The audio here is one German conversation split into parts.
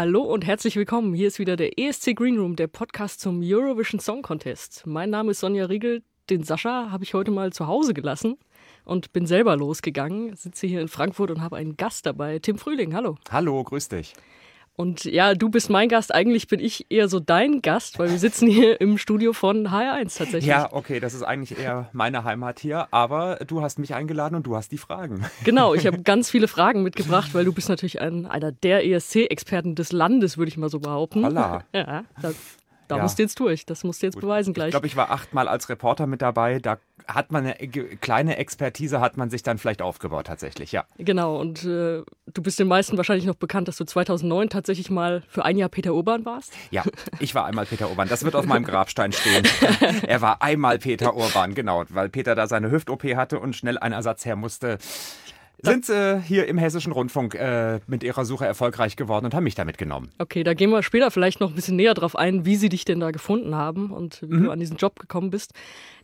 Hallo und herzlich willkommen. Hier ist wieder der ESC Green Room, der Podcast zum Eurovision Song Contest. Mein Name ist Sonja Riegel. Den Sascha habe ich heute mal zu Hause gelassen und bin selber losgegangen. Sitze hier in Frankfurt und habe einen Gast dabei. Tim Frühling, hallo. Hallo, grüß dich. Und ja, du bist mein Gast. Eigentlich bin ich eher so dein Gast, weil wir sitzen hier im Studio von HR1 tatsächlich. Ja, okay, das ist eigentlich eher meine Heimat hier. Aber du hast mich eingeladen und du hast die Fragen. Genau, ich habe ganz viele Fragen mitgebracht, weil du bist natürlich ein, einer der ESC-Experten des Landes, würde ich mal so behaupten. Holla. Ja, da, da Ja. musst du jetzt durch. Das musst du jetzt Gut. beweisen gleich. Ich glaube, ich war achtmal als Reporter mit dabei. Da hat man eine kleine Expertise, hat man sich dann vielleicht aufgebaut tatsächlich, ja. Genau, und äh, du bist den meisten wahrscheinlich noch bekannt, dass du 2009 tatsächlich mal für ein Jahr Peter Urban warst. Ja, ich war einmal Peter Urban. Das wird auf meinem Grabstein stehen. Er war einmal Peter Urban, genau, weil Peter da seine Hüft-OP hatte und schnell ein Ersatz her musste. Sind sie hier im Hessischen Rundfunk äh, mit ihrer Suche erfolgreich geworden und haben mich da mitgenommen. Okay, da gehen wir später vielleicht noch ein bisschen näher drauf ein, wie sie dich denn da gefunden haben und wie du an diesen Job gekommen bist.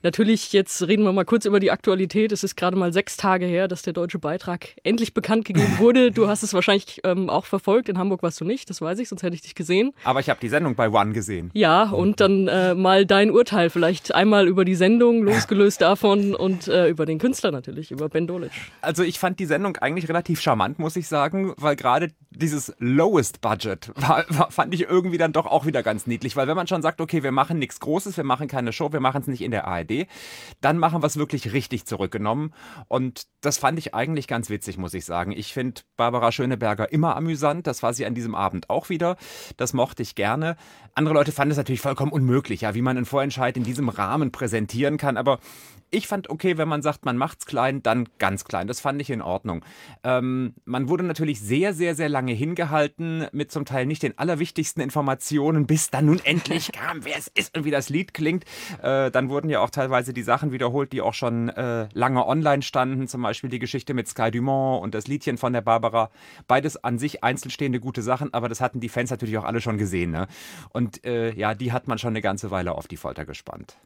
Natürlich, jetzt reden wir mal kurz über die Aktualität. Es ist gerade mal sechs Tage her, dass der deutsche Beitrag endlich bekannt gegeben wurde. Du hast es wahrscheinlich ähm, auch verfolgt. In Hamburg warst du nicht, das weiß ich, sonst hätte ich dich gesehen. Aber ich habe die Sendung bei One gesehen. Ja, und dann äh, mal dein Urteil vielleicht einmal über die Sendung, losgelöst davon und äh, über den Künstler natürlich, über Ben Dolic. Also ich fand die Sendung eigentlich relativ charmant, muss ich sagen, weil gerade dieses Lowest Budget war, war, fand ich irgendwie dann doch auch wieder ganz niedlich, weil wenn man schon sagt, okay, wir machen nichts Großes, wir machen keine Show, wir machen es nicht in der ARD, dann machen wir es wirklich richtig zurückgenommen. Und das fand ich eigentlich ganz witzig, muss ich sagen. Ich finde Barbara Schöneberger immer amüsant, das war sie an diesem Abend auch wieder, das mochte ich gerne. Andere Leute fanden es natürlich vollkommen unmöglich, ja, wie man einen Vorentscheid in diesem Rahmen präsentieren kann, aber ich fand okay, wenn man sagt, man macht's klein, dann ganz klein. Das fand ich in Ordnung. Ähm, man wurde natürlich sehr, sehr, sehr lange hingehalten mit zum Teil nicht den allerwichtigsten Informationen, bis dann nun endlich kam, wer es ist und wie das Lied klingt. Äh, dann wurden ja auch teilweise die Sachen wiederholt, die auch schon äh, lange online standen. Zum Beispiel die Geschichte mit Sky Dumont und das Liedchen von der Barbara. Beides an sich einzeln stehende gute Sachen, aber das hatten die Fans natürlich auch alle schon gesehen. Ne? Und äh, ja, die hat man schon eine ganze Weile auf die Folter gespannt.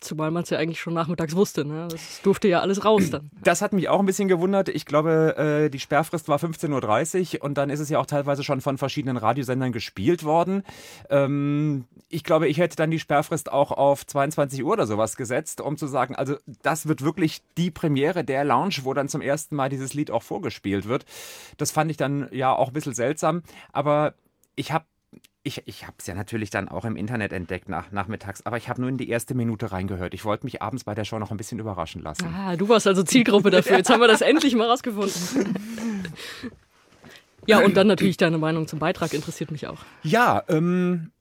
Zumal man es ja eigentlich schon nachmittags wusste. Ne? Das durfte ja alles raus dann. Das hat mich auch ein bisschen gewundert. Ich glaube, äh, die Sperrfrist war 15.30 Uhr und dann ist es ja auch teilweise schon von verschiedenen Radiosendern gespielt worden. Ähm, ich glaube, ich hätte dann die Sperrfrist auch auf 22 Uhr oder sowas gesetzt, um zu sagen, also das wird wirklich die Premiere der Lounge, wo dann zum ersten Mal dieses Lied auch vorgespielt wird. Das fand ich dann ja auch ein bisschen seltsam, aber ich habe ich, ich habe es ja natürlich dann auch im Internet entdeckt nach, nachmittags, aber ich habe nur in die erste Minute reingehört. Ich wollte mich abends bei der Show noch ein bisschen überraschen lassen. Ah, du warst also Zielgruppe dafür. Jetzt haben wir das endlich mal rausgefunden. Ja, und dann natürlich deine Meinung zum Beitrag interessiert mich auch. Ja, ähm, äh,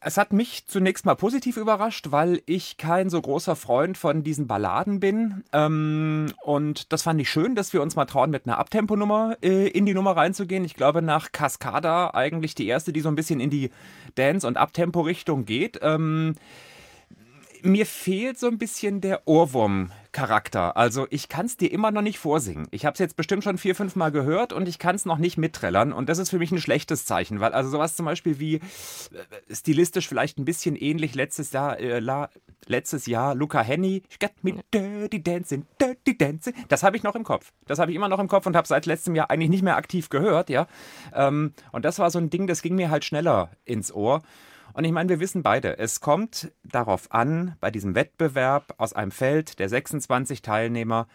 es hat mich zunächst mal positiv überrascht, weil ich kein so großer Freund von diesen Balladen bin. Ähm, und das fand ich schön, dass wir uns mal trauen, mit einer Abtemponummer äh, in die Nummer reinzugehen. Ich glaube, nach Cascada eigentlich die erste, die so ein bisschen in die Dance- und Abtempo-Richtung geht. Ähm, mir fehlt so ein bisschen der Ohrwurm-Charakter. Also ich kann es dir immer noch nicht vorsingen. Ich habe es jetzt bestimmt schon vier, fünf Mal gehört und ich kann es noch nicht mitträllern. Und das ist für mich ein schlechtes Zeichen, weil also sowas zum Beispiel wie äh, stilistisch vielleicht ein bisschen ähnlich letztes Jahr, äh, la, letztes Jahr Luca Henny, "You got me dirty dancing, dirty dancing. Das habe ich noch im Kopf. Das habe ich immer noch im Kopf und habe seit letztem Jahr eigentlich nicht mehr aktiv gehört, ja. Ähm, und das war so ein Ding, das ging mir halt schneller ins Ohr. Und ich meine, wir wissen beide, es kommt darauf an, bei diesem Wettbewerb aus einem Feld der 26 Teilnehmer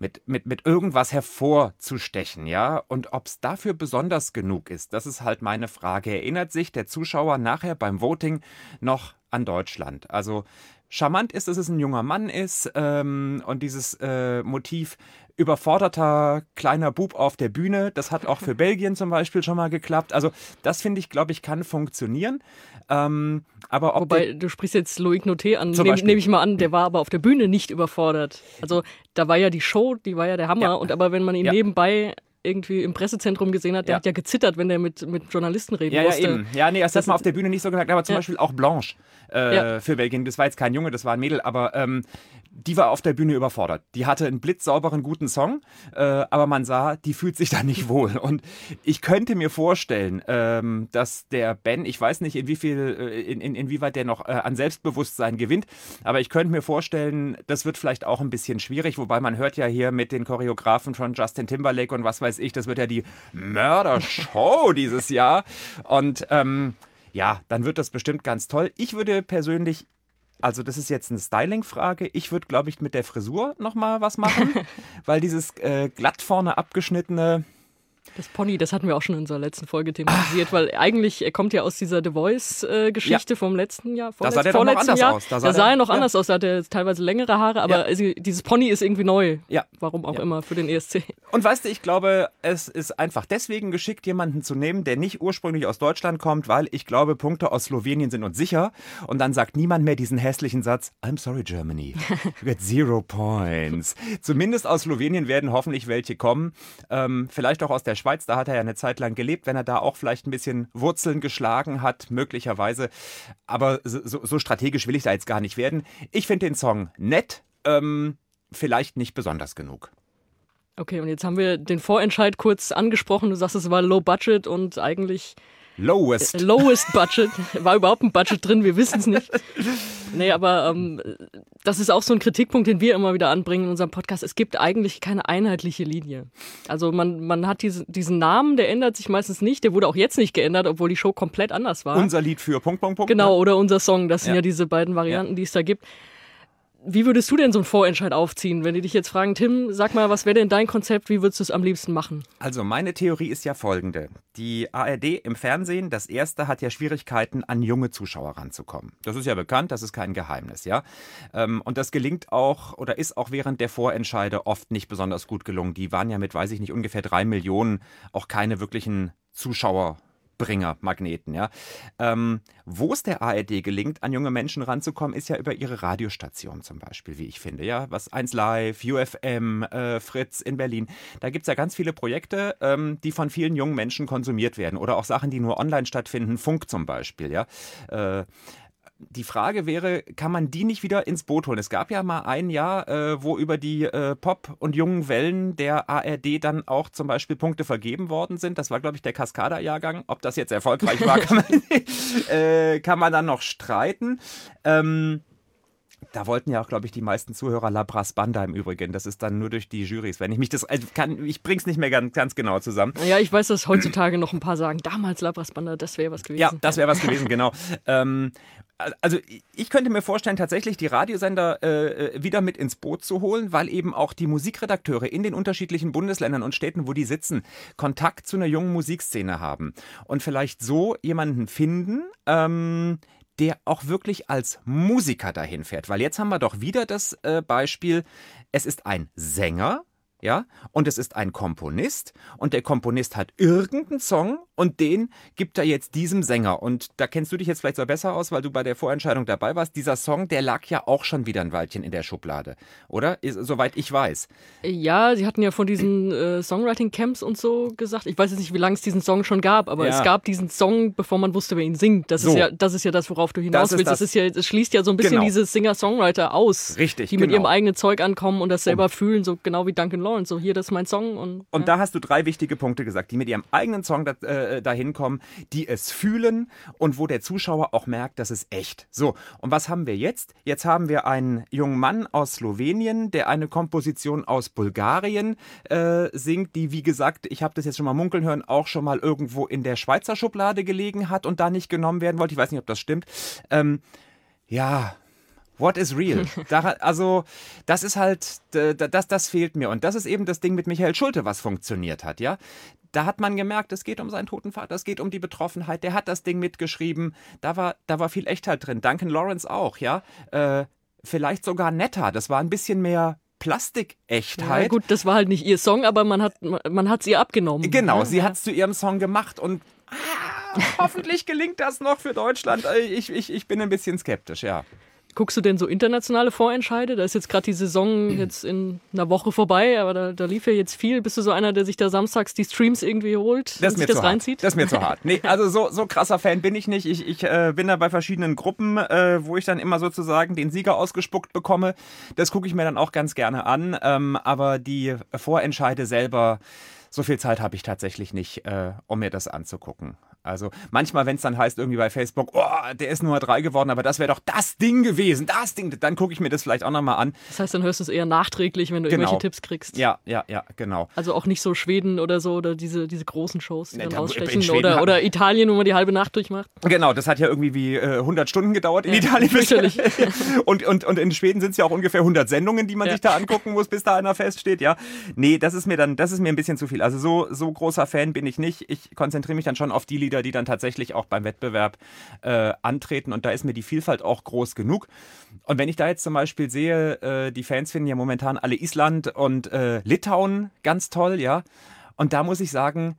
mit, mit, mit irgendwas hervorzustechen, ja? Und ob es dafür besonders genug ist, das ist halt meine Frage. Erinnert sich der Zuschauer nachher beim Voting noch an Deutschland? Also charmant ist, dass es ein junger Mann ist ähm, und dieses äh, Motiv überforderter kleiner Bub auf der Bühne. Das hat auch für Belgien zum Beispiel schon mal geklappt. Also das finde ich, glaube ich, kann funktionieren. Ähm, aber Wobei, du sprichst jetzt Loic Noté an, nehme nehm ich mal an, der war aber auf der Bühne nicht überfordert. Also da war ja die Show, die war ja der Hammer. Ja. Und aber wenn man ihn ja. nebenbei irgendwie im Pressezentrum gesehen hat, der ja. hat ja gezittert, wenn der mit, mit Journalisten reden ja, musste. Ja, eben. Ja, nee, das, das hat man auf der Bühne nicht so gesagt, aber zum ja. Beispiel auch Blanche äh, für Belgien. Das war jetzt kein Junge, das war ein Mädel, aber ähm, die war auf der Bühne überfordert. Die hatte einen blitzsauberen, guten Song, äh, aber man sah, die fühlt sich da nicht wohl. Und ich könnte mir vorstellen, ähm, dass der Ben, ich weiß nicht, in wie viel, äh, in, in, inwieweit der noch äh, an Selbstbewusstsein gewinnt, aber ich könnte mir vorstellen, das wird vielleicht auch ein bisschen schwierig, wobei man hört ja hier mit den Choreografen von Justin Timberlake und was weiß ich, das wird ja die Mördershow dieses Jahr. Und ähm, ja, dann wird das bestimmt ganz toll. Ich würde persönlich also das ist jetzt eine Styling-Frage. Ich würde, glaube ich, mit der Frisur nochmal was machen, weil dieses äh, glatt vorne abgeschnittene, das Pony, das hatten wir auch schon in unserer letzten Folge thematisiert, Ach. weil eigentlich, er kommt ja aus dieser The Voice-Geschichte ja. vom letzten Jahr. Da sah der noch anders Jahr. aus. Da sah, da sah er noch ja. anders aus. Da hat er teilweise längere Haare, aber ja. dieses Pony ist irgendwie neu. Ja. Warum auch immer für den ESC. Und weißt du, ich glaube, es ist einfach deswegen geschickt, jemanden zu nehmen, der nicht ursprünglich aus Deutschland kommt, weil ich glaube, Punkte aus Slowenien sind uns sicher. Und dann sagt niemand mehr diesen hässlichen Satz, I'm sorry, Germany. You get zero points. Zumindest aus Slowenien werden hoffentlich welche kommen. Ähm, vielleicht auch aus der Schweiz, da hat er ja eine Zeit lang gelebt, wenn er da auch vielleicht ein bisschen Wurzeln geschlagen hat, möglicherweise. Aber so, so strategisch will ich da jetzt gar nicht werden. Ich finde den Song nett, ähm, vielleicht nicht besonders genug. Okay, und jetzt haben wir den Vorentscheid kurz angesprochen. Du sagst, es war Low Budget und eigentlich Lowest. Äh, lowest Budget. War überhaupt ein Budget drin, wir wissen es nicht. Nee, aber ähm, das ist auch so ein Kritikpunkt, den wir immer wieder anbringen in unserem Podcast. Es gibt eigentlich keine einheitliche Linie. Also man, man hat diese, diesen Namen, der ändert sich meistens nicht. Der wurde auch jetzt nicht geändert, obwohl die Show komplett anders war. Unser Lied für Punkt, Punkt, Punkt. Genau, ne? oder unser Song. Das sind ja, ja diese beiden Varianten, ja. die es da gibt. Wie würdest du denn so einen Vorentscheid aufziehen, wenn die dich jetzt fragen, Tim, sag mal, was wäre denn dein Konzept, wie würdest du es am liebsten machen? Also meine Theorie ist ja folgende. Die ARD im Fernsehen, das erste, hat ja Schwierigkeiten, an junge Zuschauer ranzukommen. Das ist ja bekannt, das ist kein Geheimnis, ja. Ähm, und das gelingt auch oder ist auch während der Vorentscheide oft nicht besonders gut gelungen. Die waren ja mit, weiß ich nicht, ungefähr drei Millionen auch keine wirklichen Zuschauer Bringer-Magneten. Ja. Ähm, Wo es der ARD gelingt, an junge Menschen ranzukommen, ist ja über ihre Radiostation zum Beispiel, wie ich finde. Ja, was 1 Live, UFM, äh, Fritz in Berlin. Da gibt es ja ganz viele Projekte, ähm, die von vielen jungen Menschen konsumiert werden. Oder auch Sachen, die nur online stattfinden, Funk zum Beispiel. Ja. Äh, die Frage wäre, kann man die nicht wieder ins Boot holen? Es gab ja mal ein Jahr, äh, wo über die äh, Pop- und jungen Wellen der ARD dann auch zum Beispiel Punkte vergeben worden sind. Das war, glaube ich, der Cascada-Jahrgang. Ob das jetzt erfolgreich war, kann man, äh, kann man dann noch streiten. Ähm, da wollten ja auch, glaube ich, die meisten Zuhörer Labras Banda im Übrigen. Das ist dann nur durch die Jurys. Wenn ich mich das, also kann, ich bring's nicht mehr ganz, ganz genau zusammen. Ja, ich weiß, dass heutzutage noch ein paar sagen, damals Labras Banda, das wäre was gewesen. Ja, das wäre was gewesen, genau. ähm, also ich könnte mir vorstellen, tatsächlich die Radiosender äh, äh, wieder mit ins Boot zu holen, weil eben auch die Musikredakteure in den unterschiedlichen Bundesländern und Städten, wo die sitzen, Kontakt zu einer jungen Musikszene haben und vielleicht so jemanden finden, ähm, der auch wirklich als Musiker dahin fährt. Weil jetzt haben wir doch wieder das äh, Beispiel, es ist ein Sänger, ja, und es ist ein Komponist und der Komponist hat irgendeinen Song und den gibt er jetzt diesem Sänger und da kennst du dich jetzt vielleicht so besser aus, weil du bei der Vorentscheidung dabei warst. Dieser Song, der lag ja auch schon wieder ein Weilchen in der Schublade, oder? Soweit ich weiß. Ja, sie hatten ja von diesen äh, Songwriting-Camps und so gesagt. Ich weiß jetzt nicht, wie lange es diesen Song schon gab, aber ja. es gab diesen Song, bevor man wusste, wer ihn singt. Das, so. ist, ja, das ist ja das, worauf du hinaus das willst. Das. das. ist ja, das schließt ja so ein bisschen genau. diese Singer-Songwriter aus. Richtig. Die genau. mit ihrem eigenen Zeug ankommen und das selber und. fühlen, so genau wie Duncan Lawrence. So, hier, das ist mein Song. Und, und ja. da hast du drei wichtige Punkte gesagt, die mit ihrem eigenen Song da, äh, dahin kommen, die es fühlen und wo der Zuschauer auch merkt, das ist echt. So, und was haben wir jetzt? Jetzt haben wir einen jungen Mann aus Slowenien, der eine Komposition aus Bulgarien äh, singt, die, wie gesagt, ich habe das jetzt schon mal munkeln hören, auch schon mal irgendwo in der Schweizer Schublade gelegen hat und da nicht genommen werden wollte. Ich weiß nicht, ob das stimmt. Ähm, ja, What is real? Da, also, das ist halt, das, das fehlt mir. Und das ist eben das Ding mit Michael Schulte, was funktioniert hat, ja. Da hat man gemerkt, es geht um seinen toten Vater, es geht um die Betroffenheit. Der hat das Ding mitgeschrieben. Da war, da war viel Echtheit drin. Duncan Lawrence auch, ja. Äh, vielleicht sogar netter. Das war ein bisschen mehr Plastikechtheit. Ja, gut, das war halt nicht ihr Song, aber man hat man hat's ihr abgenommen. Genau, ja, sie ja. hat es zu ihrem Song gemacht und ah, hoffentlich gelingt das noch für Deutschland. Ich, ich, ich bin ein bisschen skeptisch, ja. Guckst du denn so internationale Vorentscheide? Da ist jetzt gerade die Saison jetzt in einer Woche vorbei, aber da, da lief ja jetzt viel. Bist du so einer, der sich da samstags die Streams irgendwie holt Das und mir das zu reinzieht? hart. Das ist mir zu hart. Nee, also so, so krasser Fan bin ich nicht. Ich, ich äh, bin da bei verschiedenen Gruppen, äh, wo ich dann immer sozusagen den Sieger ausgespuckt bekomme. Das gucke ich mir dann auch ganz gerne an. Ähm, aber die Vorentscheide selber, so viel Zeit habe ich tatsächlich nicht, äh, um mir das anzugucken. Also manchmal, wenn es dann heißt irgendwie bei Facebook, oh, der ist Nummer drei geworden, aber das wäre doch das Ding gewesen, das Ding, dann gucke ich mir das vielleicht auch nochmal an. Das heißt, dann hörst du es eher nachträglich, wenn du Genau. irgendwelche Tipps kriegst. Ja, ja, ja, genau. Also auch nicht so Schweden oder so oder diese, diese großen Shows, die Nee, dann rausstechen. Oder, oder Italien, wo man die halbe Nacht durchmacht. Genau, das hat ja irgendwie wie äh, 100 Stunden gedauert in Ja, Italien. fürchterlich. und, und, und in Schweden sind es ja auch ungefähr 100 Sendungen, die man Ja. sich da angucken muss, bis da einer feststeht, ja. Nee, das ist mir dann, das ist mir ein bisschen zu viel. Also so, so großer Fan bin ich nicht. Ich konzentriere mich dann schon auf die Lieder, die dann tatsächlich auch beim Wettbewerb äh, antreten und da ist mir die Vielfalt auch groß genug. Und wenn ich da jetzt zum Beispiel sehe, äh, die Fans finden ja momentan alle Island und äh, Litauen ganz toll, ja. Und da muss ich sagen,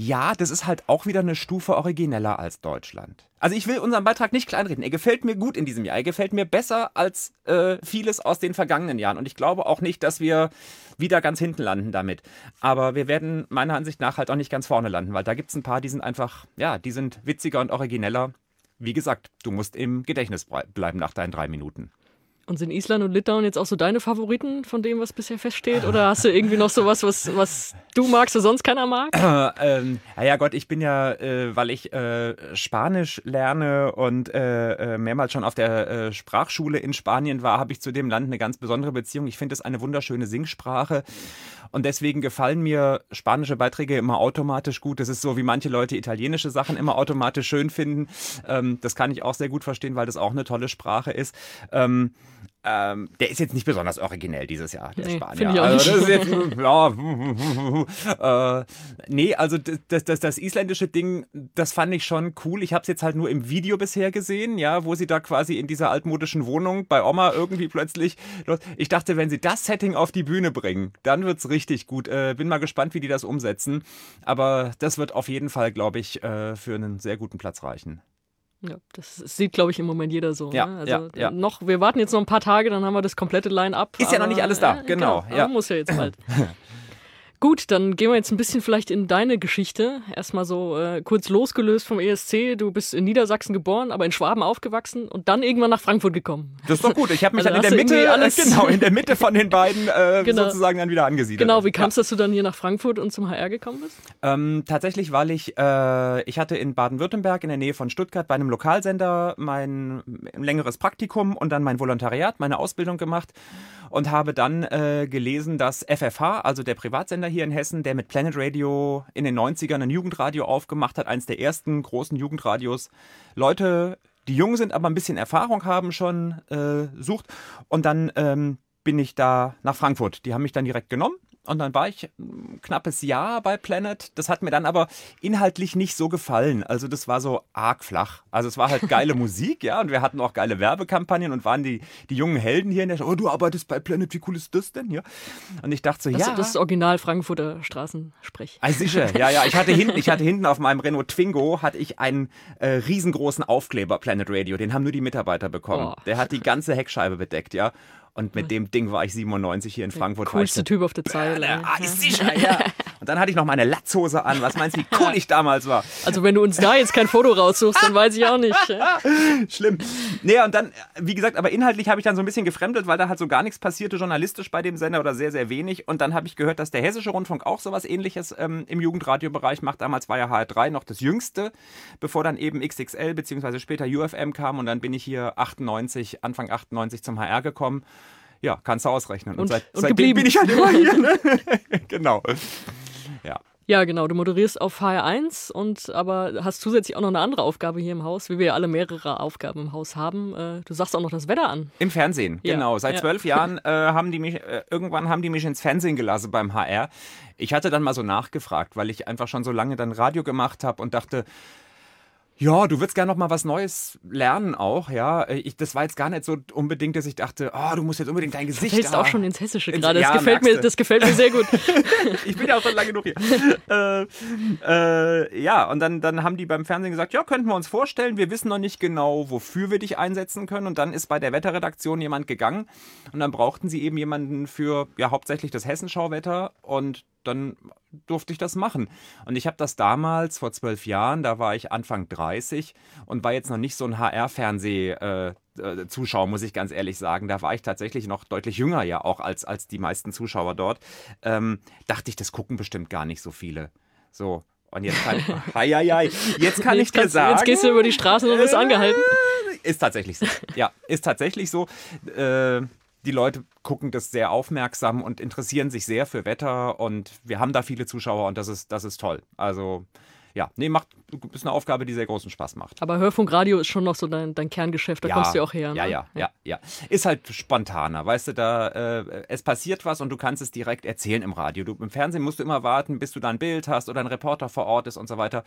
ja, das ist halt auch wieder eine Stufe origineller als Deutschland. Also ich will unseren Beitrag nicht kleinreden. Er gefällt mir gut in diesem Jahr. Er gefällt mir besser als äh, vieles aus den vergangenen Jahren. Und ich glaube auch nicht, dass wir wieder ganz hinten landen damit. Aber wir werden meiner Ansicht nach halt auch nicht ganz vorne landen, weil da gibt es ein paar, die sind einfach, ja, die sind witziger und origineller. Wie gesagt, du musst im Gedächtnis bleiben nach deinen drei Minuten. Und sind Island und Litauen jetzt auch so deine Favoriten von dem, was bisher feststeht? Oder hast du irgendwie noch sowas, was, was du magst, was sonst keiner mag? Äh, ähm, ja, ja Gott, ich bin ja, äh, weil ich äh, Spanisch lerne und äh, äh, mehrmals schon auf der äh, Sprachschule in Spanien war, habe ich zu dem Land eine ganz besondere Beziehung. Ich finde es eine wunderschöne Singsprache. Und deswegen gefallen mir spanische Beiträge immer automatisch gut. Das ist so, wie manche Leute italienische Sachen immer automatisch schön finden. Ähm, das kann ich auch sehr gut verstehen, weil das auch eine tolle Sprache ist. Ähm, ähm, der ist jetzt nicht besonders originell dieses Jahr, der Nee, Spanier. ich auch also, das ist jetzt, ja, äh, nee, also das, das, das, das isländische Ding, das fand ich schon cool. Ich habe es jetzt halt nur im Video bisher gesehen, ja, wo sie da quasi in dieser altmodischen Wohnung bei Oma irgendwie plötzlich. Ich dachte, wenn sie das Setting auf die Bühne bringen, dann wird's richtig gut. Äh, bin mal gespannt, wie die das umsetzen. Aber das wird auf jeden Fall, glaube ich, äh, für einen sehr guten Platz reichen. Ja, das sieht, glaube ich, im Moment jeder so. Ja, ne? Also ja, ja. noch, wir warten jetzt noch ein paar Tage, dann haben wir das komplette Line-up. Ist ja noch nicht alles da, äh, genau, aber ja. muss ja jetzt bald. Gut, dann gehen wir jetzt ein bisschen vielleicht in deine Geschichte. Erstmal so äh, kurz losgelöst vom ESC. Du bist in Niedersachsen geboren, aber in Schwaben aufgewachsen und dann irgendwann nach Frankfurt gekommen. Das ist doch gut. Ich habe mich Also dann in der Mitte, äh, alles- genau, in der Mitte von den beiden äh, Genau. sozusagen dann wieder angesiedelt. Genau, wie Ja. kam es, dass du dann hier nach Frankfurt und zum HR gekommen bist? Ähm, tatsächlich, weil ich, äh, ich hatte in Baden-Württemberg in der Nähe von Stuttgart bei einem Lokalsender mein längeres Praktikum und dann mein Volontariat, meine Ausbildung gemacht und habe dann äh, gelesen, dass FFH, also der Privatsender hier in Hessen, der mit Planet Radio in den 90ern ein Jugendradio aufgemacht hat, eines der ersten großen Jugendradios, Leute, die jung sind, aber ein bisschen Erfahrung haben schon, äh, sucht. Und dann ähm, bin ich da nach Frankfurt. Die haben mich dann direkt genommen. Und dann war ich ein knappes Jahr bei Planet. Das hat mir dann aber inhaltlich nicht so gefallen. Also das war so arg flach. Also es war halt geile Musik, ja. Und wir hatten auch geile Werbekampagnen und waren die, die jungen Helden hier in der Stadt. Oh, du arbeitest bei Planet, wie cool ist das denn? Ja. Und ich dachte so, Das, ja. das ist original Frankfurter Straßensprech. Ah, sicher, ja, ja. Ich hatte hinten, ich hatte hinten auf meinem Renault Twingo hatte ich einen äh, riesengroßen Aufkleber Planet Radio. Den haben nur die Mitarbeiter bekommen. Oh. Der hat die ganze Heckscheibe bedeckt, ja. Und mit dem Ding war ich 97 hier in Frankfurt. ich Coolste Typ auf der Zeile. Ah, ist sicher, ja. Und dann hatte ich noch meine Latzhose an. Was meinst du, wie cool ich damals war? Also wenn du uns da jetzt kein Foto raussuchst, dann weiß ich auch nicht. ja. Schlimm. Nee, und dann, wie gesagt, aber inhaltlich habe ich dann so ein bisschen gefremdelt, weil da halt so gar nichts passierte journalistisch bei dem Sender oder sehr, sehr wenig. Und dann habe ich gehört, dass der Hessische Rundfunk auch sowas ähnliches ähm, im Jugendradiobereich macht. Damals war ja HR3 noch das jüngste, bevor dann eben XXL beziehungsweise später UFM kam. Und dann bin ich hier 98, Anfang 98 zum HR gekommen. Ja, kannst du ausrechnen. Und, Und- seit, und seitdem bin ich halt immer hier. Ne? genau. Ja. Ja, genau. Du moderierst auf HR1 und aber hast zusätzlich auch noch eine andere Aufgabe hier im Haus, wie wir ja alle mehrere Aufgaben im Haus haben. Äh, Du sagst auch noch das Wetter an. Im Fernsehen, Ja, genau. Seit ja. zwölf Jahren äh, haben die mich, äh, irgendwann haben die mich ins Fernsehen gelassen beim HR. Ich hatte dann mal so nachgefragt, weil ich einfach schon so lange dann Radio gemacht habe und dachte, ja, du würdest gerne noch mal was Neues lernen auch, ja. Ich, das war jetzt gar nicht so unbedingt, dass ich dachte, oh, du musst jetzt unbedingt dein Gesicht. Du fällst auch schon ins Hessische gerade. Das, ja, gefällt mir, das gefällt mir sehr gut. ich bin ja auch schon lange genug hier. äh, äh, ja, und dann, dann haben die beim Fernsehen gesagt, ja, könnten wir uns vorstellen, wir wissen noch nicht genau, wofür wir dich einsetzen können. Und dann ist bei der Wetterredaktion jemand gegangen und dann brauchten sie eben jemanden für ja hauptsächlich das Hessenschauwetter und dann durfte ich das machen. Und ich habe das damals, vor zwölf Jahren, da war ich Anfang 30 und war jetzt noch nicht so ein HR-Fernseh-Zuschauer, muss ich ganz ehrlich sagen. Da war ich tatsächlich noch deutlich jünger ja auch als, als die meisten Zuschauer dort. Ähm, dachte ich, das gucken bestimmt gar nicht so viele. So. Und jetzt kann, ai, ai, ai, jetzt kann jetzt ich dir sagen. Jetzt gehst du über die Straße und wirst angehalten. Ist tatsächlich so. Ja, ist tatsächlich so. Äh, die Leute gucken das sehr aufmerksam und interessieren sich sehr für Wetter und wir haben da viele Zuschauer und das ist, das ist toll. Also ja, nee, macht, ist eine Aufgabe, die sehr großen Spaß macht. Aber Hörfunkradio ist schon noch so dein, dein Kerngeschäft, da ja, kommst du auch her. Ne? Ja, ja, ja, ja. Ist halt spontaner, weißt du, da äh, es passiert was und du kannst es direkt erzählen im Radio. Du, Im Fernsehen musst du immer warten, bis du da ein Bild hast oder ein Reporter vor Ort ist und so weiter.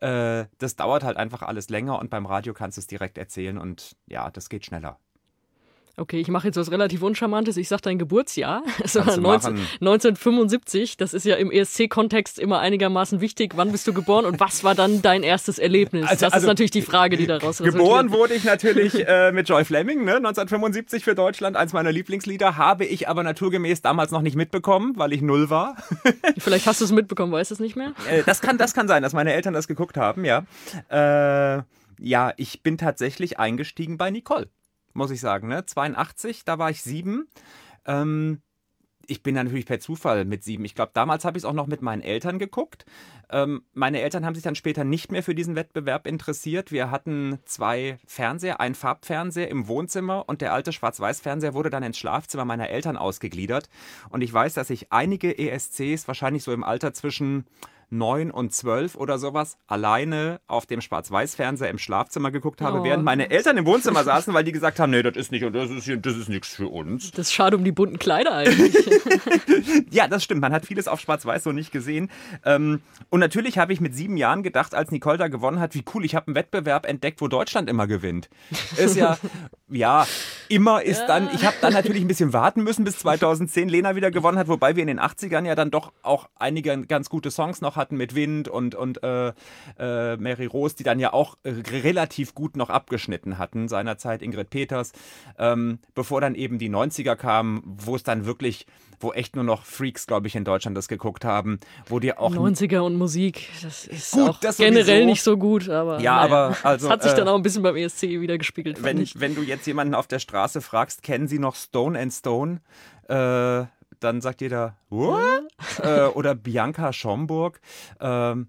Äh, das dauert halt einfach alles länger und beim Radio kannst du es direkt erzählen und ja, das geht schneller. Okay, ich mache jetzt was relativ Uncharmantes. Ich sage dein Geburtsjahr. Es war 19, 1975. Das ist ja im ESC-Kontext immer einigermaßen wichtig. Wann bist du geboren und was war dann dein erstes Erlebnis? Also, das also, ist natürlich die Frage, die daraus resultiert. Geboren wurde ich natürlich äh, mit Joy Fleming, ne? 1975 für Deutschland, eins meiner Lieblingslieder. Habe ich aber naturgemäß damals noch nicht mitbekommen, weil ich null war. Vielleicht hast du es mitbekommen, weißt du es nicht mehr? Äh, das, kann, das kann sein, dass meine Eltern das geguckt haben, ja. Äh, ja, ich bin tatsächlich eingestiegen bei Nicole muss ich sagen. Ne? 82, da war ich sieben. Ähm, ich bin natürlich per Zufall mit sieben. Ich glaube, damals habe ich es auch noch mit meinen Eltern geguckt. Ähm, meine Eltern haben sich dann später nicht mehr für diesen Wettbewerb interessiert. Wir hatten zwei Fernseher, ein Farbfernseher im Wohnzimmer und der alte Schwarz-Weiß-Fernseher wurde dann ins Schlafzimmer meiner Eltern ausgegliedert. Und ich weiß, dass ich einige ESCs wahrscheinlich so im Alter zwischen 9 und 12 oder sowas alleine auf dem Schwarz-Weiß-Fernseher im Schlafzimmer geguckt habe, oh. während meine Eltern im Wohnzimmer saßen, weil die gesagt haben, nee, das ist nicht und das ist, das ist nichts für uns. Das ist schade um die bunten Kleider eigentlich. ja, das stimmt. Man hat vieles auf Schwarz-Weiß so nicht gesehen. Ähm, und natürlich habe ich mit sieben Jahren gedacht, als Nicole da gewonnen hat, wie cool, ich habe einen Wettbewerb entdeckt, wo Deutschland immer gewinnt. Ist ja, ja, immer ist ja. dann, ich habe dann natürlich ein bisschen warten müssen, bis 2010 Lena wieder gewonnen hat, wobei wir in den 80ern ja dann doch auch einige ganz gute Songs noch hatten mit Wind und, und äh, äh, Mary Rose, die dann ja auch äh, relativ gut noch abgeschnitten hatten, seinerzeit Ingrid Peters, ähm, bevor dann eben die 90er kamen, wo es dann wirklich wo echt nur noch Freaks, glaube ich, in Deutschland das geguckt haben, wo dir auch 90er und Musik, das ist gut, auch das generell nicht so gut, aber ja, naja. aber also das hat sich äh, dann auch ein bisschen beim ESC wieder gespiegelt. Wenn, ich. wenn du jetzt jemanden auf der Straße fragst, kennen sie noch Stone and Stone? Äh, dann sagt jeder, What? äh, oder Bianca Schomburg. Ähm,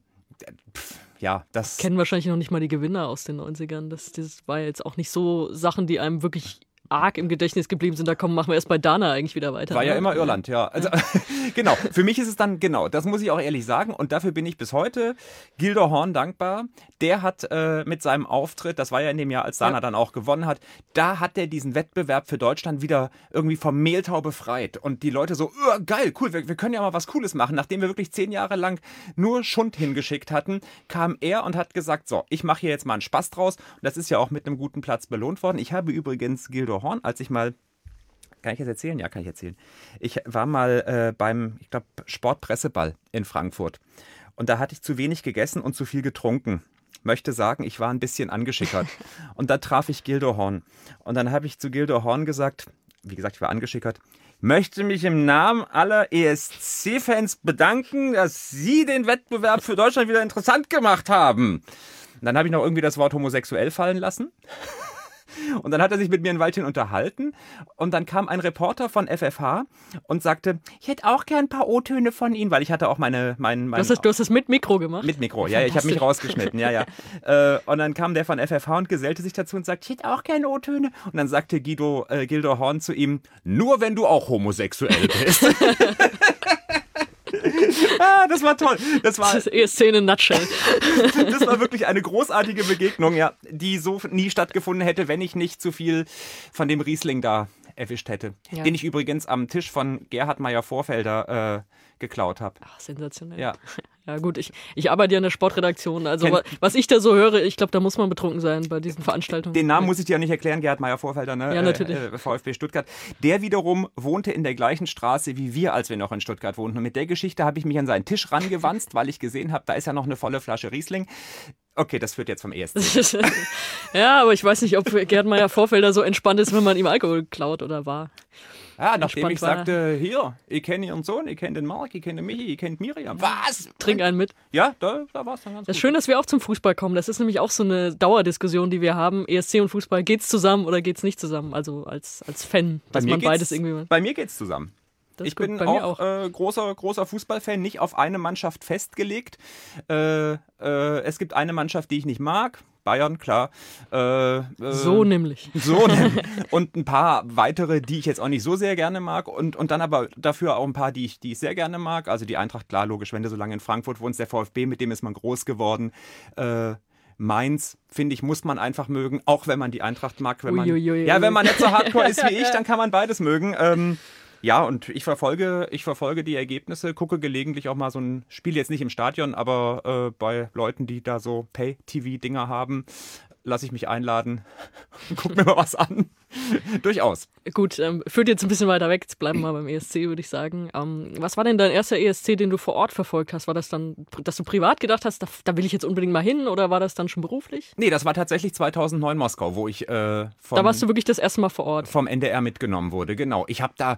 pff, ja, das. Kennen wahrscheinlich noch nicht mal die Gewinner aus den 90ern. Das, das war jetzt auch nicht so Sachen, die einem wirklich arg im Gedächtnis geblieben sind, da kommen, machen wir erst bei Dana eigentlich wieder weiter. War ne? ja immer Irland, ja. Also, genau, für mich ist es dann, genau, das muss ich auch ehrlich sagen und dafür bin ich bis heute Gildo Horn dankbar. Der hat äh, mit seinem Auftritt, das war ja in dem Jahr, als Dana ja. dann auch gewonnen hat, da hat er diesen Wettbewerb für Deutschland wieder irgendwie vom Mehltau befreit und die Leute so, oh, geil, cool, wir, wir können ja mal was Cooles machen. Nachdem wir wirklich zehn Jahre lang nur Schund hingeschickt hatten, kam er und hat gesagt, so, ich mache hier jetzt mal einen Spaß draus und das ist ja auch mit einem guten Platz belohnt worden. Ich habe übrigens Gildo Horn, als ich mal kann ich jetzt erzählen? Ja, kann ich erzählen. Ich war mal äh, beim, ich glaube, Sportpresseball in Frankfurt. Und da hatte ich zu wenig gegessen und zu viel getrunken. Möchte sagen, ich war ein bisschen angeschickert. und da traf ich Gildo Horn. Und dann habe ich zu Gildo Horn gesagt, wie gesagt, ich war angeschickert, möchte mich im Namen aller ESC-Fans bedanken, dass Sie den Wettbewerb für Deutschland wieder interessant gemacht haben. Und dann habe ich noch irgendwie das Wort homosexuell fallen lassen. Und dann hat er sich mit mir ein Weilchen unterhalten und dann kam ein Reporter von FFH und sagte, ich hätte auch gern ein paar O-Töne von Ihnen, weil ich hatte auch meine... Mein, mein du, hast, du hast das mit Mikro gemacht? Mit Mikro, ja, ich habe mich rausgeschnitten, ja, ja. Äh, und dann kam der von FFH und gesellte sich dazu und sagte, ich hätte auch gerne O-Töne. Und dann sagte Guido, äh, Gildo Horn zu ihm, nur wenn du auch homosexuell bist. das war toll. Das war ist Szene Nutshell. das war wirklich eine großartige Begegnung, ja, die so nie stattgefunden hätte, wenn ich nicht zu viel von dem Riesling da erwischt hätte. Ja. Den ich übrigens am Tisch von Gerhard Meyer-Vorfelder äh, geklaut habe. Ach, sensationell. Ja. Ja, gut, ich, ich arbeite ja in der Sportredaktion. Also, wa- was ich da so höre, ich glaube, da muss man betrunken sein bei diesen Veranstaltungen. Den Namen muss ich dir auch nicht erklären, Gerhard Meyer-Vorfelder, ne? Ja, natürlich. Äh, äh, VfB Stuttgart. Der wiederum wohnte in der gleichen Straße wie wir, als wir noch in Stuttgart wohnten. Und mit der Geschichte habe ich mich an seinen Tisch rangewanzt, weil ich gesehen habe, da ist ja noch eine volle Flasche Riesling. Okay, das führt jetzt vom ESC. ja, aber ich weiß nicht, ob Gerd Meyer Vorfelder so entspannt ist, wenn man ihm Alkohol klaut oder war. Ja, nachdem ich war- sagte, hier, ich kenne Ihren Sohn, ich kenne den Marc, ich kenne Michi, ich kenne Miriam. Was? Trink einen mit. Ja, da, da war es dann ganz Das ist gut. schön, dass wir auch zum Fußball kommen. Das ist nämlich auch so eine Dauerdiskussion, die wir haben. ESC und Fußball, geht's zusammen oder geht's nicht zusammen? Also als, als Fan, dass man beides irgendwie. Bei mir geht's zusammen. Das ich bin auch, auch. Äh, großer, großer Fußballfan, nicht auf eine Mannschaft festgelegt. Äh, äh, es gibt eine Mannschaft, die ich nicht mag. Bayern, klar. Äh, äh, so nämlich. So, ne? und ein paar weitere, die ich jetzt auch nicht so sehr gerne mag. Und, und dann aber dafür auch ein paar, die ich, die ich sehr gerne mag. Also die Eintracht, klar, logisch, wenn du so lange in Frankfurt wohnst, der VfB, mit dem ist man groß geworden. Äh, Mainz, finde ich, muss man einfach mögen, auch wenn man die Eintracht mag. Wenn man, Uiuiui. ja, wenn man nicht so hardcore ist wie ich, dann kann man beides mögen. Ähm, ja, und ich verfolge, ich verfolge die Ergebnisse, gucke gelegentlich auch mal so ein Spiel, jetzt nicht im Stadion, aber äh, bei Leuten, die da so Pay-TV-Dinger haben, lasse ich mich einladen und gucke mir mal was an. Durchaus. Gut, ähm, führt jetzt ein bisschen weiter weg. Jetzt bleiben wir beim ESC, würde ich sagen. Ähm, was war denn dein erster ESC, den du vor Ort verfolgt hast? War das dann, dass du privat gedacht hast, da, da will ich jetzt unbedingt mal hin oder war das dann schon beruflich? Nee, das war tatsächlich 2009 Moskau, wo ich äh, vom, Da warst du wirklich das erste Mal vor Ort. vom NDR mitgenommen wurde. Genau. Ich habe da,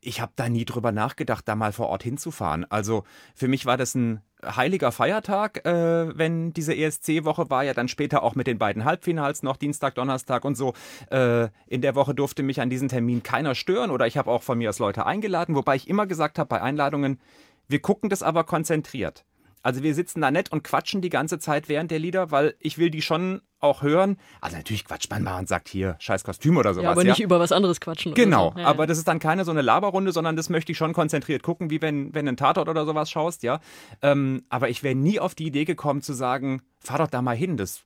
ich habe da nie drüber nachgedacht, da mal vor Ort hinzufahren. Also für mich war das ein heiliger Feiertag, äh, wenn diese ESC-Woche war, ja dann später auch mit den beiden Halbfinals noch, Dienstag, Donnerstag und so. Äh, in der Woche durfte mich an diesen Termin keiner stören oder ich habe auch von mir aus Leute eingeladen, wobei ich immer gesagt habe bei Einladungen, wir gucken das aber konzentriert. Also wir sitzen da nett und quatschen die ganze Zeit während der Lieder, weil ich will die schon auch hören. Also natürlich quatscht man mal und sagt hier scheiß Kostüm oder sowas. Ja, aber nicht über was anderes quatschen. Genau, so. Ja, aber ja. das ist dann keine so eine Laberrunde, sondern das möchte ich schon konzentriert gucken, wie wenn, wenn du einen Tatort oder sowas schaust, ja. Ähm, aber ich wäre nie auf die Idee gekommen zu sagen, fahr doch da mal hin, das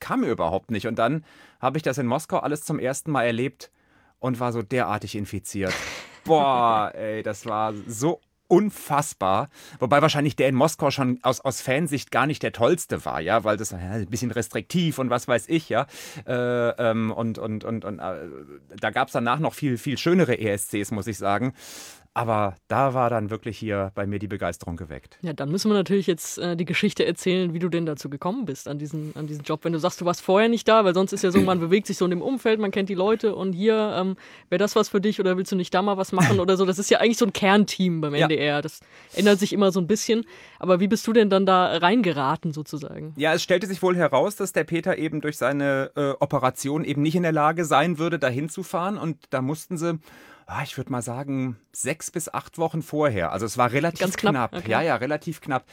kam mir überhaupt nicht. Und dann habe ich das in Moskau alles zum ersten Mal erlebt und war so derartig infiziert. Boah, ey, das war so unfassbar. Wobei wahrscheinlich der in Moskau schon aus, aus Fansicht gar nicht der tollste war, ja, weil das ja, ein bisschen restriktiv und was weiß ich, ja. Äh, ähm, und und, und, und äh, da gab es danach noch viel, viel schönere ESCs, muss ich sagen. Aber da war dann wirklich hier bei mir die Begeisterung geweckt. Ja, dann müssen wir natürlich jetzt äh, die Geschichte erzählen, wie du denn dazu gekommen bist an diesen, an diesen Job. Wenn du sagst, du warst vorher nicht da, weil sonst ist ja so, man bewegt sich so in dem Umfeld, man kennt die Leute und hier, ähm, wäre das was für dich oder willst du nicht da mal was machen oder so? Das ist ja eigentlich so ein Kernteam beim Ja. NDR. Das ändert sich immer so ein bisschen. Aber wie bist du denn dann da reingeraten sozusagen? Ja, es stellte sich wohl heraus, dass der Peter eben durch seine äh, Operation eben nicht in der Lage sein würde, dahin zu fahren. Und da mussten sie, ah, ich würde mal sagen, sechs bis acht Wochen vorher, also es war relativ Ganz knapp, okay. ja, ja, relativ knapp,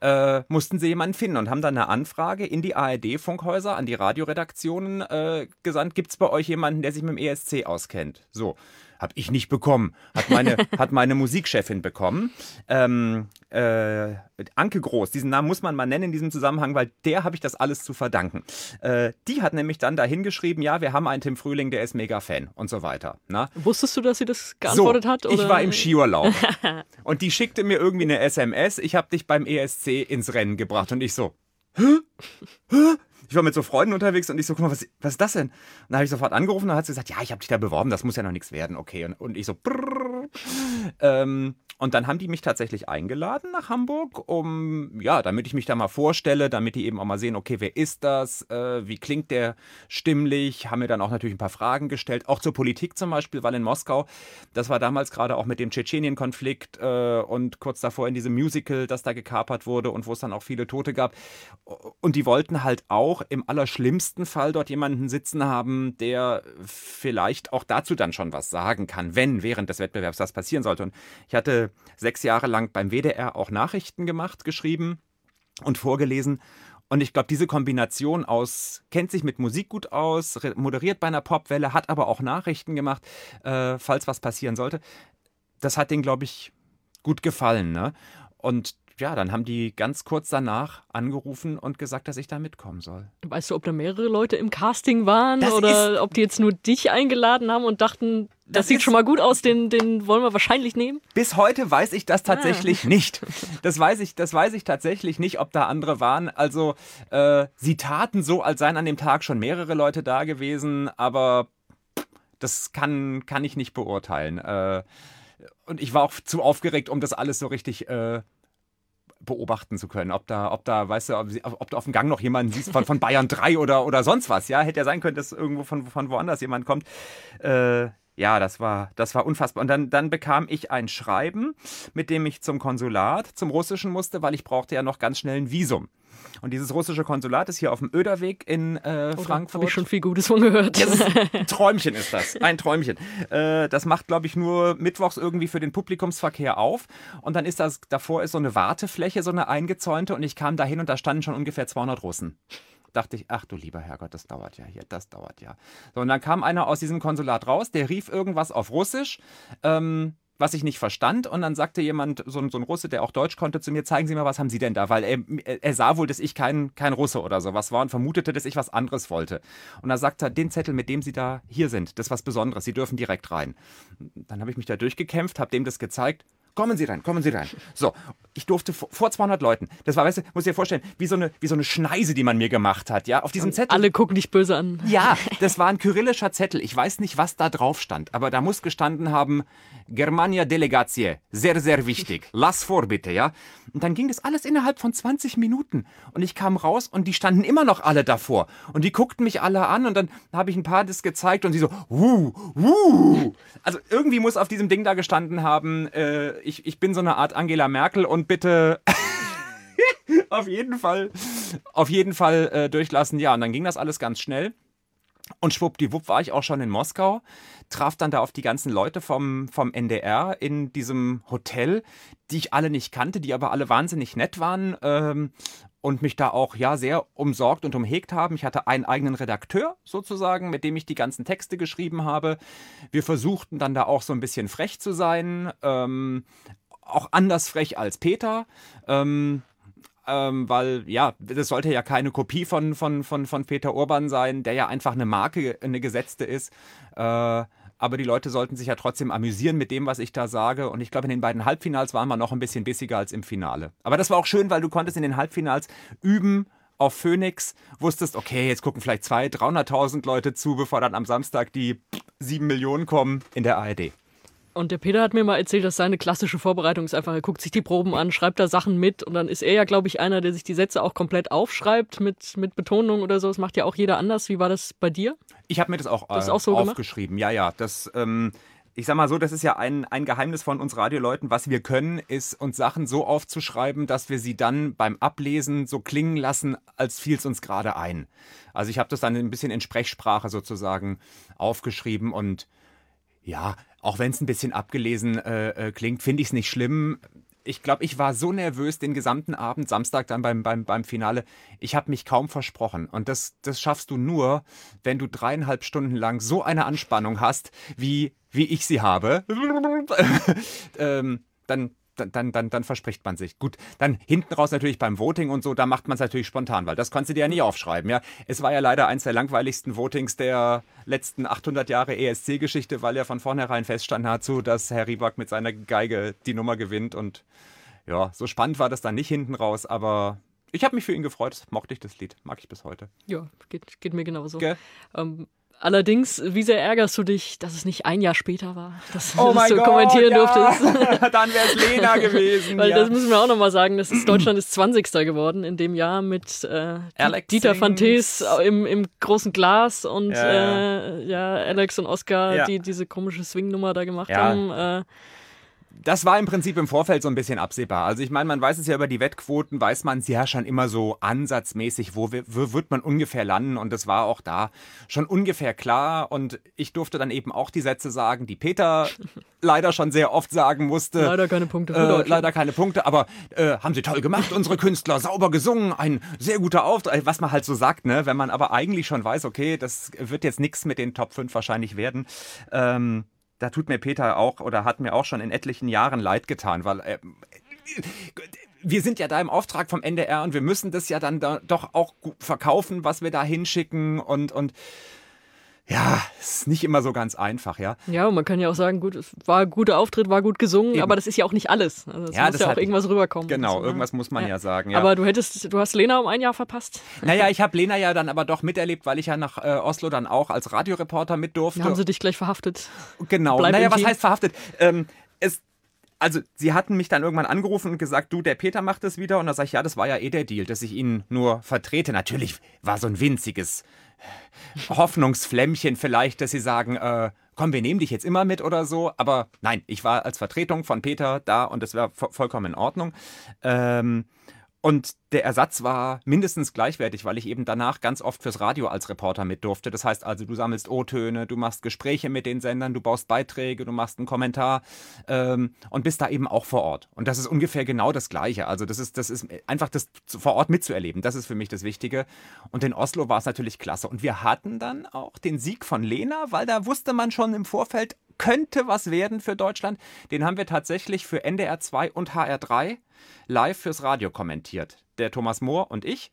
äh, mussten sie jemanden finden und haben dann eine Anfrage in die ARD-Funkhäuser, an die Radioredaktionen äh, gesandt. Gibt es bei euch jemanden, der sich mit dem ESC auskennt? So. Hab ich nicht bekommen. Hat meine, hat meine Musikchefin bekommen. Ähm, äh, Anke Groß, diesen Namen muss man mal nennen in diesem Zusammenhang, weil der habe ich das alles zu verdanken. Äh, die hat nämlich dann da hingeschrieben, ja, wir haben einen Tim Frühling, der ist mega Fan und so weiter. Na? Wusstest du, dass sie das geantwortet so, hat? Oder? Ich war im Skiurlaub und die schickte mir irgendwie eine SMS, ich habe dich beim ESC ins Rennen gebracht und ich so, hä? Hä? Ich war mit so Freunden unterwegs und ich so, guck mal, was, was ist das denn? Und dann habe ich sofort angerufen und dann hat sie gesagt, ja, ich habe dich da beworben, das muss ja noch nichts werden, okay. Und, und ich so, brrr. Ähm, und dann haben die mich tatsächlich eingeladen nach Hamburg, um, ja, damit ich mich da mal vorstelle, damit die eben auch mal sehen, okay, wer ist das, äh, wie klingt der stimmlich, haben mir dann auch natürlich ein paar Fragen gestellt, auch zur Politik zum Beispiel, weil in Moskau, das war damals gerade auch mit dem Tschetschenien-Konflikt äh, und kurz davor in diesem Musical, das da gekapert wurde und wo es dann auch viele Tote gab. Und die wollten halt auch im allerschlimmsten Fall dort jemanden sitzen haben, der vielleicht auch dazu dann schon was sagen kann, wenn während des Wettbewerbs das passieren sollte. Und ich hatte sechs Jahre lang beim WDR auch Nachrichten gemacht, geschrieben und vorgelesen. Und ich glaube, diese Kombination aus, kennt sich mit Musik gut aus, moderiert bei einer Popwelle, hat aber auch Nachrichten gemacht, äh, falls was passieren sollte, das hat denen, glaube ich, gut gefallen. Ne? Und ja, dann haben die ganz kurz danach angerufen und gesagt, dass ich da mitkommen soll. Weißt du, ob da mehrere Leute im Casting waren Das oder ist- ob die jetzt nur dich eingeladen haben und dachten, das, Das sieht schon mal gut aus, den, den wollen wir wahrscheinlich nehmen? Bis heute weiß ich das tatsächlich nicht. Das weiß ich, das weiß ich tatsächlich nicht, ob da andere waren. Also äh, sie taten so, als seien an dem Tag schon mehrere Leute da gewesen, aber das kann, kann ich nicht beurteilen. Äh, und ich war auch zu aufgeregt, um das alles so richtig äh, beobachten zu können. Ob da, ob da, weißt du, ob, ob du auf dem Gang noch jemanden siehst von, von Bayern 3 oder, oder sonst was. Ja, hätte ja sein können, dass irgendwo von, von woanders jemand kommt. Äh, ja, das war, das war unfassbar. Und dann, dann bekam ich ein Schreiben, mit dem ich zum Konsulat, zum Russischen musste, weil ich brauchte ja noch ganz schnell ein Visum. Und dieses russische Konsulat ist hier auf dem Öderweg in äh, Frankfurt. Habe ich schon viel Gutes von gehört. Ein Träumchen ist das. Ein Träumchen. Äh, das macht, glaube ich, nur mittwochs irgendwie für den Publikumsverkehr auf. Und dann ist das, davor ist so eine Wartefläche, so eine eingezäunte. Und ich kam da hin und da standen schon ungefähr 200 Russen. Dachte ich, ach du lieber Herrgott, das dauert ja hier, das dauert ja. So, und dann kam einer aus diesem Konsulat raus, der rief irgendwas auf Russisch. Ähm, was ich nicht verstand. Und dann sagte jemand, so ein, so ein Russe, der auch Deutsch konnte, zu mir, zeigen Sie mal, was haben Sie denn da? Weil er, er sah wohl, dass ich kein, kein Russe oder sowas war und vermutete, dass ich was anderes wollte. Und da sagte er, den Zettel, mit dem Sie da hier sind, das ist was Besonderes, Sie dürfen direkt rein. Dann habe ich mich da durchgekämpft, habe dem das gezeigt. Kommen Sie rein, kommen Sie rein. So, ich durfte vor vor 200 Leuten. Das war, weißt du, muss ich dir vorstellen, wie so, eine, wie so eine Schneise, die man mir gemacht hat, ja, auf diesem Zettel. Alle gucken dich böse an. Ja, das war ein kyrillischer Zettel. Ich weiß nicht, was da drauf stand, aber da muss gestanden haben, Germania Delegatie, sehr, sehr wichtig. Lass vor, bitte, ja. Und dann ging das alles innerhalb von 20 Minuten. Und ich kam raus und die standen immer noch alle davor. Und die guckten mich alle an und dann habe ich ein paar das gezeigt und sie so, wuh, wuh. Also irgendwie muss auf diesem Ding da gestanden haben, äh, ich, ich bin so eine Art Angela Merkel und bitte auf jeden Fall, auf jeden Fall äh, durchlassen. Ja, und dann ging das alles ganz schnell. Und schwuppdiwupp war ich auch schon in Moskau, traf dann da auf die ganzen Leute vom, vom NDR in diesem Hotel, die ich alle nicht kannte, die aber alle wahnsinnig nett waren ähm, und mich da auch ja sehr umsorgt und umhegt haben. Ich hatte einen eigenen Redakteur sozusagen, mit dem ich die ganzen Texte geschrieben habe. Wir versuchten dann da auch so ein bisschen frech zu sein, ähm, auch anders frech als Peter. Ähm, ähm, weil ja, das sollte ja keine Kopie von, von, von, von Peter Urban sein, der ja einfach eine Marke, eine gesetzte ist. Äh, aber die Leute sollten sich ja trotzdem amüsieren mit dem, was ich da sage. Und ich glaube, in den beiden Halbfinals waren wir noch ein bisschen bissiger als im Finale. Aber das war auch schön, weil du konntest in den Halbfinals üben auf Phoenix, wusstest, okay, jetzt gucken vielleicht 200.000, 300.000 Leute zu, bevor dann am Samstag die 7 Millionen kommen in der ARD. Und der Peter hat mir mal erzählt, dass seine klassische Vorbereitung ist einfach, er guckt sich die Proben an, schreibt da Sachen mit und dann ist er ja, glaube ich, einer, der sich die Sätze auch komplett aufschreibt mit, mit Betonung oder so. Das macht ja auch jeder anders. Wie war das bei dir? Ich habe mir das auch, Das äh, auch so gemacht? aufgeschrieben. Ja, ja. Das, ähm, ich sag mal so, das ist ja ein, ein Geheimnis von uns Radioleuten. Was wir können, ist uns Sachen so aufzuschreiben, dass wir sie dann beim Ablesen so klingen lassen, als fiel es uns gerade ein. Also ich habe das dann ein bisschen in Sprechsprache sozusagen aufgeschrieben und ja, auch wenn es ein bisschen abgelesen äh, äh, klingt, finde ich es nicht schlimm. Ich glaube, ich war so nervös den gesamten Abend, Samstag dann beim, beim, beim Finale. Ich habe mich kaum versprochen. Und das, das schaffst du nur, wenn du dreieinhalb Stunden lang so eine Anspannung hast, wie, wie ich sie habe. ähm, dann, dann, dann, dann, verspricht man sich. Gut, dann hinten raus natürlich beim Voting und so, da macht man es natürlich spontan, weil das konntest du dir ja nie aufschreiben. Ja? Es war ja leider eins der langweiligsten Votings der letzten 800 Jahre ESC-Geschichte, weil ja von vornherein feststand dazu, dass Herr Rieback mit seiner Geige die Nummer gewinnt und ja, so spannend war das dann nicht hinten raus, aber ich habe mich für ihn gefreut, mochte ich das Lied, mag ich bis heute. Ja, geht, geht mir genauso. Ähm, allerdings, wie sehr ärgerst du dich, dass es nicht ein Jahr später war, dass, Oh du Gott, kommentieren ja. durftest? dann wäre es Lena gewesen. Weil ja. das müssen wir auch nochmal sagen, das ist Deutschland ist 20. geworden in dem Jahr mit äh, Alex Dieter Tees im, im großen Glas und Ja, ja. Äh, ja, Alex und Oscar, Ja. die diese komische Swing-Nummer da gemacht Ja. haben. Äh, Das war im Prinzip im Vorfeld so ein bisschen absehbar. Also ich meine, man weiß es ja über die Wettquoten, weiß man es ja schon immer so ansatzmäßig, wo, wir- wo wird man ungefähr landen und das war auch da schon ungefähr klar und ich durfte dann eben auch die Sätze sagen, die Peter leider schon sehr oft sagen musste. leider keine Punkte Äh, leider keine Punkte, aber äh, haben sie toll gemacht, unsere Künstler, sauber gesungen, ein sehr guter Auftritt, was man halt so sagt, ne? Wenn man aber eigentlich schon weiß, okay, das wird jetzt nichts mit den Top 5 wahrscheinlich werden. Ähm, da tut mir Peter auch oder hat mir auch schon in etlichen Jahren leid getan, weil äh, wir sind ja da im Auftrag vom NDR und wir müssen das ja dann da doch auch verkaufen, was wir da hinschicken und, und ja, es ist nicht immer so ganz einfach, ja. Ja, und man kann ja auch sagen, gut, es war ein guter Auftritt, war gut gesungen, Eben. aber das ist ja auch nicht alles. Also es ja, muss ja auch irgendwas rüberkommen. Genau, so, ne? irgendwas muss man ja, ja sagen. Ja. Aber du hättest, du hast Lena um ein Jahr verpasst. Naja, ich habe Lena ja dann aber doch miterlebt, weil ich ja nach äh, Oslo dann auch als Radioreporter mit durfte. Dann haben sie dich gleich verhaftet. Genau. Bleib naja, was heißt verhaftet? Ähm, es, also sie hatten mich dann irgendwann angerufen und gesagt, du, der Peter macht das wieder. Und da sage ich, ja, das war ja eh der Deal, dass ich ihn nur vertrete. Natürlich war so ein winziges Hoffnungsflämmchen vielleicht, dass sie sagen, äh, komm, wir nehmen dich jetzt immer mit oder so. Aber nein, ich war als Vertretung von Peter da und das war vollkommen in Ordnung. Ähm, und der Ersatz war mindestens gleichwertig, weil ich eben danach ganz oft fürs Radio als Reporter mit durfte. Das heißt also, du sammelst O-Töne, du machst Gespräche mit den Sendern, du baust Beiträge, du machst einen Kommentar ähm, und bist da eben auch vor Ort. Und das ist ungefähr genau das Gleiche. Also das ist, das ist einfach das vor Ort mitzuerleben. Das ist für mich das Wichtige. Und in Oslo war es natürlich klasse. Und wir hatten dann auch den Sieg von Lena, weil da wusste man schon im Vorfeld, könnte was werden für Deutschland. Den haben wir tatsächlich für NDR 2 und HR 3 live fürs Radio kommentiert. Der Thomas Mohr und ich.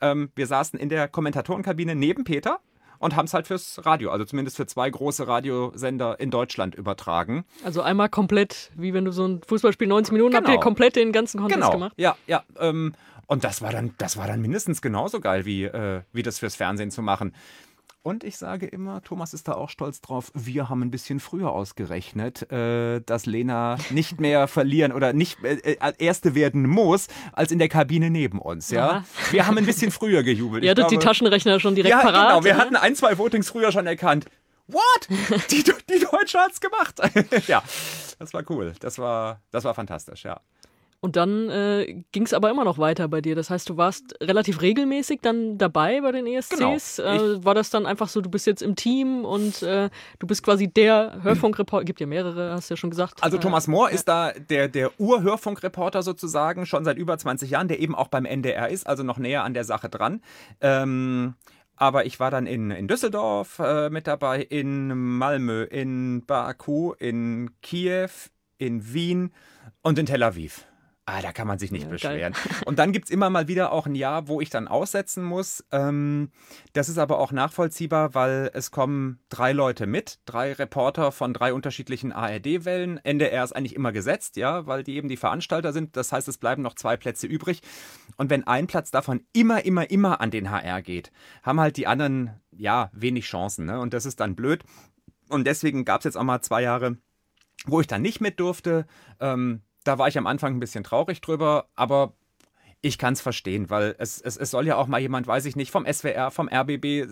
Ähm, wir saßen in der Kommentatorenkabine neben Peter und haben es halt fürs Radio, also zumindest für zwei große Radiosender in Deutschland übertragen. Also einmal komplett, wie wenn du so ein Fußballspiel 90 Minuten genau. habt ihr komplett den ganzen Contest genau. gemacht. Ja, ja. Ähm, und das war dann, das war dann mindestens genauso geil, wie, äh, wie das fürs Fernsehen zu machen. Und ich sage immer, Thomas ist da auch stolz drauf, wir haben ein bisschen früher ausgerechnet, äh, dass Lena nicht mehr verlieren oder nicht äh, äh Erste werden muss, als in der Kabine neben uns. Ja? ja. Wir haben ein bisschen früher gejubelt. Ihr hattet die Taschenrechner schon direkt ja, parat. Genau, wir oder? hatten ein, zwei Votings früher schon erkannt. What? Die, die Deutsche hat's gemacht. ja, das war cool. Das war, das war fantastisch, ja. Und dann äh, ging es aber immer noch weiter bei dir. Das heißt, du warst relativ regelmäßig dann dabei bei den ESCs. Genau. Äh, war das dann einfach so, du bist jetzt im Team und äh, du bist quasi der Hörfunkreporter, gibt ja mehrere, hast du ja schon gesagt. Also Thomas Mohr ist da der, der Ur-Hörfunkreporter sozusagen, schon seit über 20 Jahren, der eben auch beim NDR ist, also noch näher an der Sache dran. Ähm, aber ich war dann in, in Düsseldorf äh, mit dabei, in Malmö, in Baku, in Kiew, in Wien und in Tel Aviv. Ah, da kann man sich nicht ja, beschweren. Geil. Und dann gibt es immer mal wieder auch ein Jahr, wo ich dann aussetzen muss. Ähm, das ist aber auch nachvollziehbar, weil es kommen drei Leute mit, drei Reporter von drei unterschiedlichen ARD-Wellen. NDR ist eigentlich immer gesetzt, ja, weil die eben die Veranstalter sind. Das heißt, es bleiben noch zwei Plätze übrig. Und wenn ein Platz davon immer, immer, immer an den HR geht, haben halt die anderen, ja, wenig Chancen. Ne? Und das ist dann blöd. Und deswegen gab es jetzt auch mal zwei Jahre, wo ich dann nicht mit durfte. Ähm, da war ich am Anfang ein bisschen traurig drüber, aber ich kann es verstehen, weil es, es, es soll ja auch mal jemand, weiß ich nicht, vom SWR, vom RBB,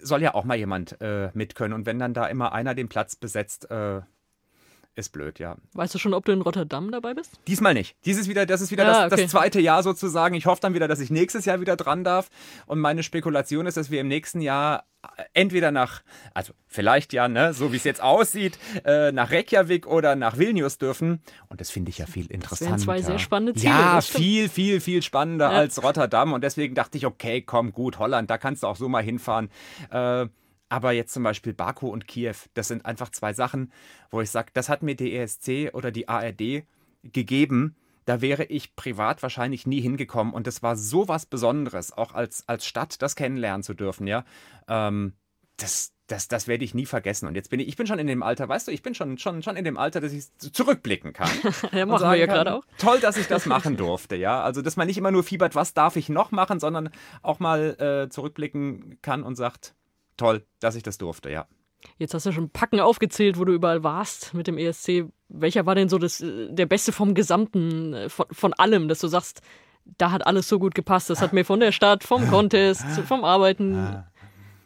soll ja auch mal jemand äh, mit können. Und wenn dann da immer einer den Platz besetzt, äh, ist blöd, ja. Weißt du schon, ob du in Rotterdam dabei bist? Diesmal nicht. Dieses wieder, das ist wieder ja, das, okay. das, zweite Jahr sozusagen. Ich hoffe dann wieder, dass ich nächstes Jahr wieder dran darf. Und meine Spekulation ist, dass wir im nächsten Jahr entweder nach, also vielleicht ja, ne, so wie es jetzt aussieht, äh, nach Reykjavik oder nach Vilnius dürfen. Und das finde ich ja viel interessanter. Das zwei sehr spannende Ziele. Ja, viel, viel, viel spannender ja. als Rotterdam. Und deswegen dachte ich, okay, komm, gut, Holland, da kannst du auch so mal hinfahren. Äh, aber jetzt zum Beispiel Baku und Kiew, das sind einfach zwei Sachen, wo ich sage, das hat mir die ESC oder die ARD gegeben. Da wäre ich privat wahrscheinlich nie hingekommen. Und das war so was Besonderes, auch als, als Stadt das kennenlernen zu dürfen, ja. Ähm, das, das, das werde ich nie vergessen. Und jetzt bin ich, ich bin schon in dem Alter, weißt du, ich bin schon, schon, schon in dem Alter, dass ich zurückblicken kann. ja, machen wir ja gerade auch. Toll, dass ich das machen durfte, ja. Also, dass man nicht immer nur fiebert, was darf ich noch machen, sondern auch mal äh, zurückblicken kann und sagt, toll, dass ich das durfte, ja. Jetzt hast du schon Packen aufgezählt, wo du überall warst mit dem ESC. Welcher war denn so das, äh, der beste vom Gesamten, äh, von, von allem, dass du sagst, da hat alles so gut gepasst. Das hat mir von der Stadt, vom Contest, vom Arbeiten.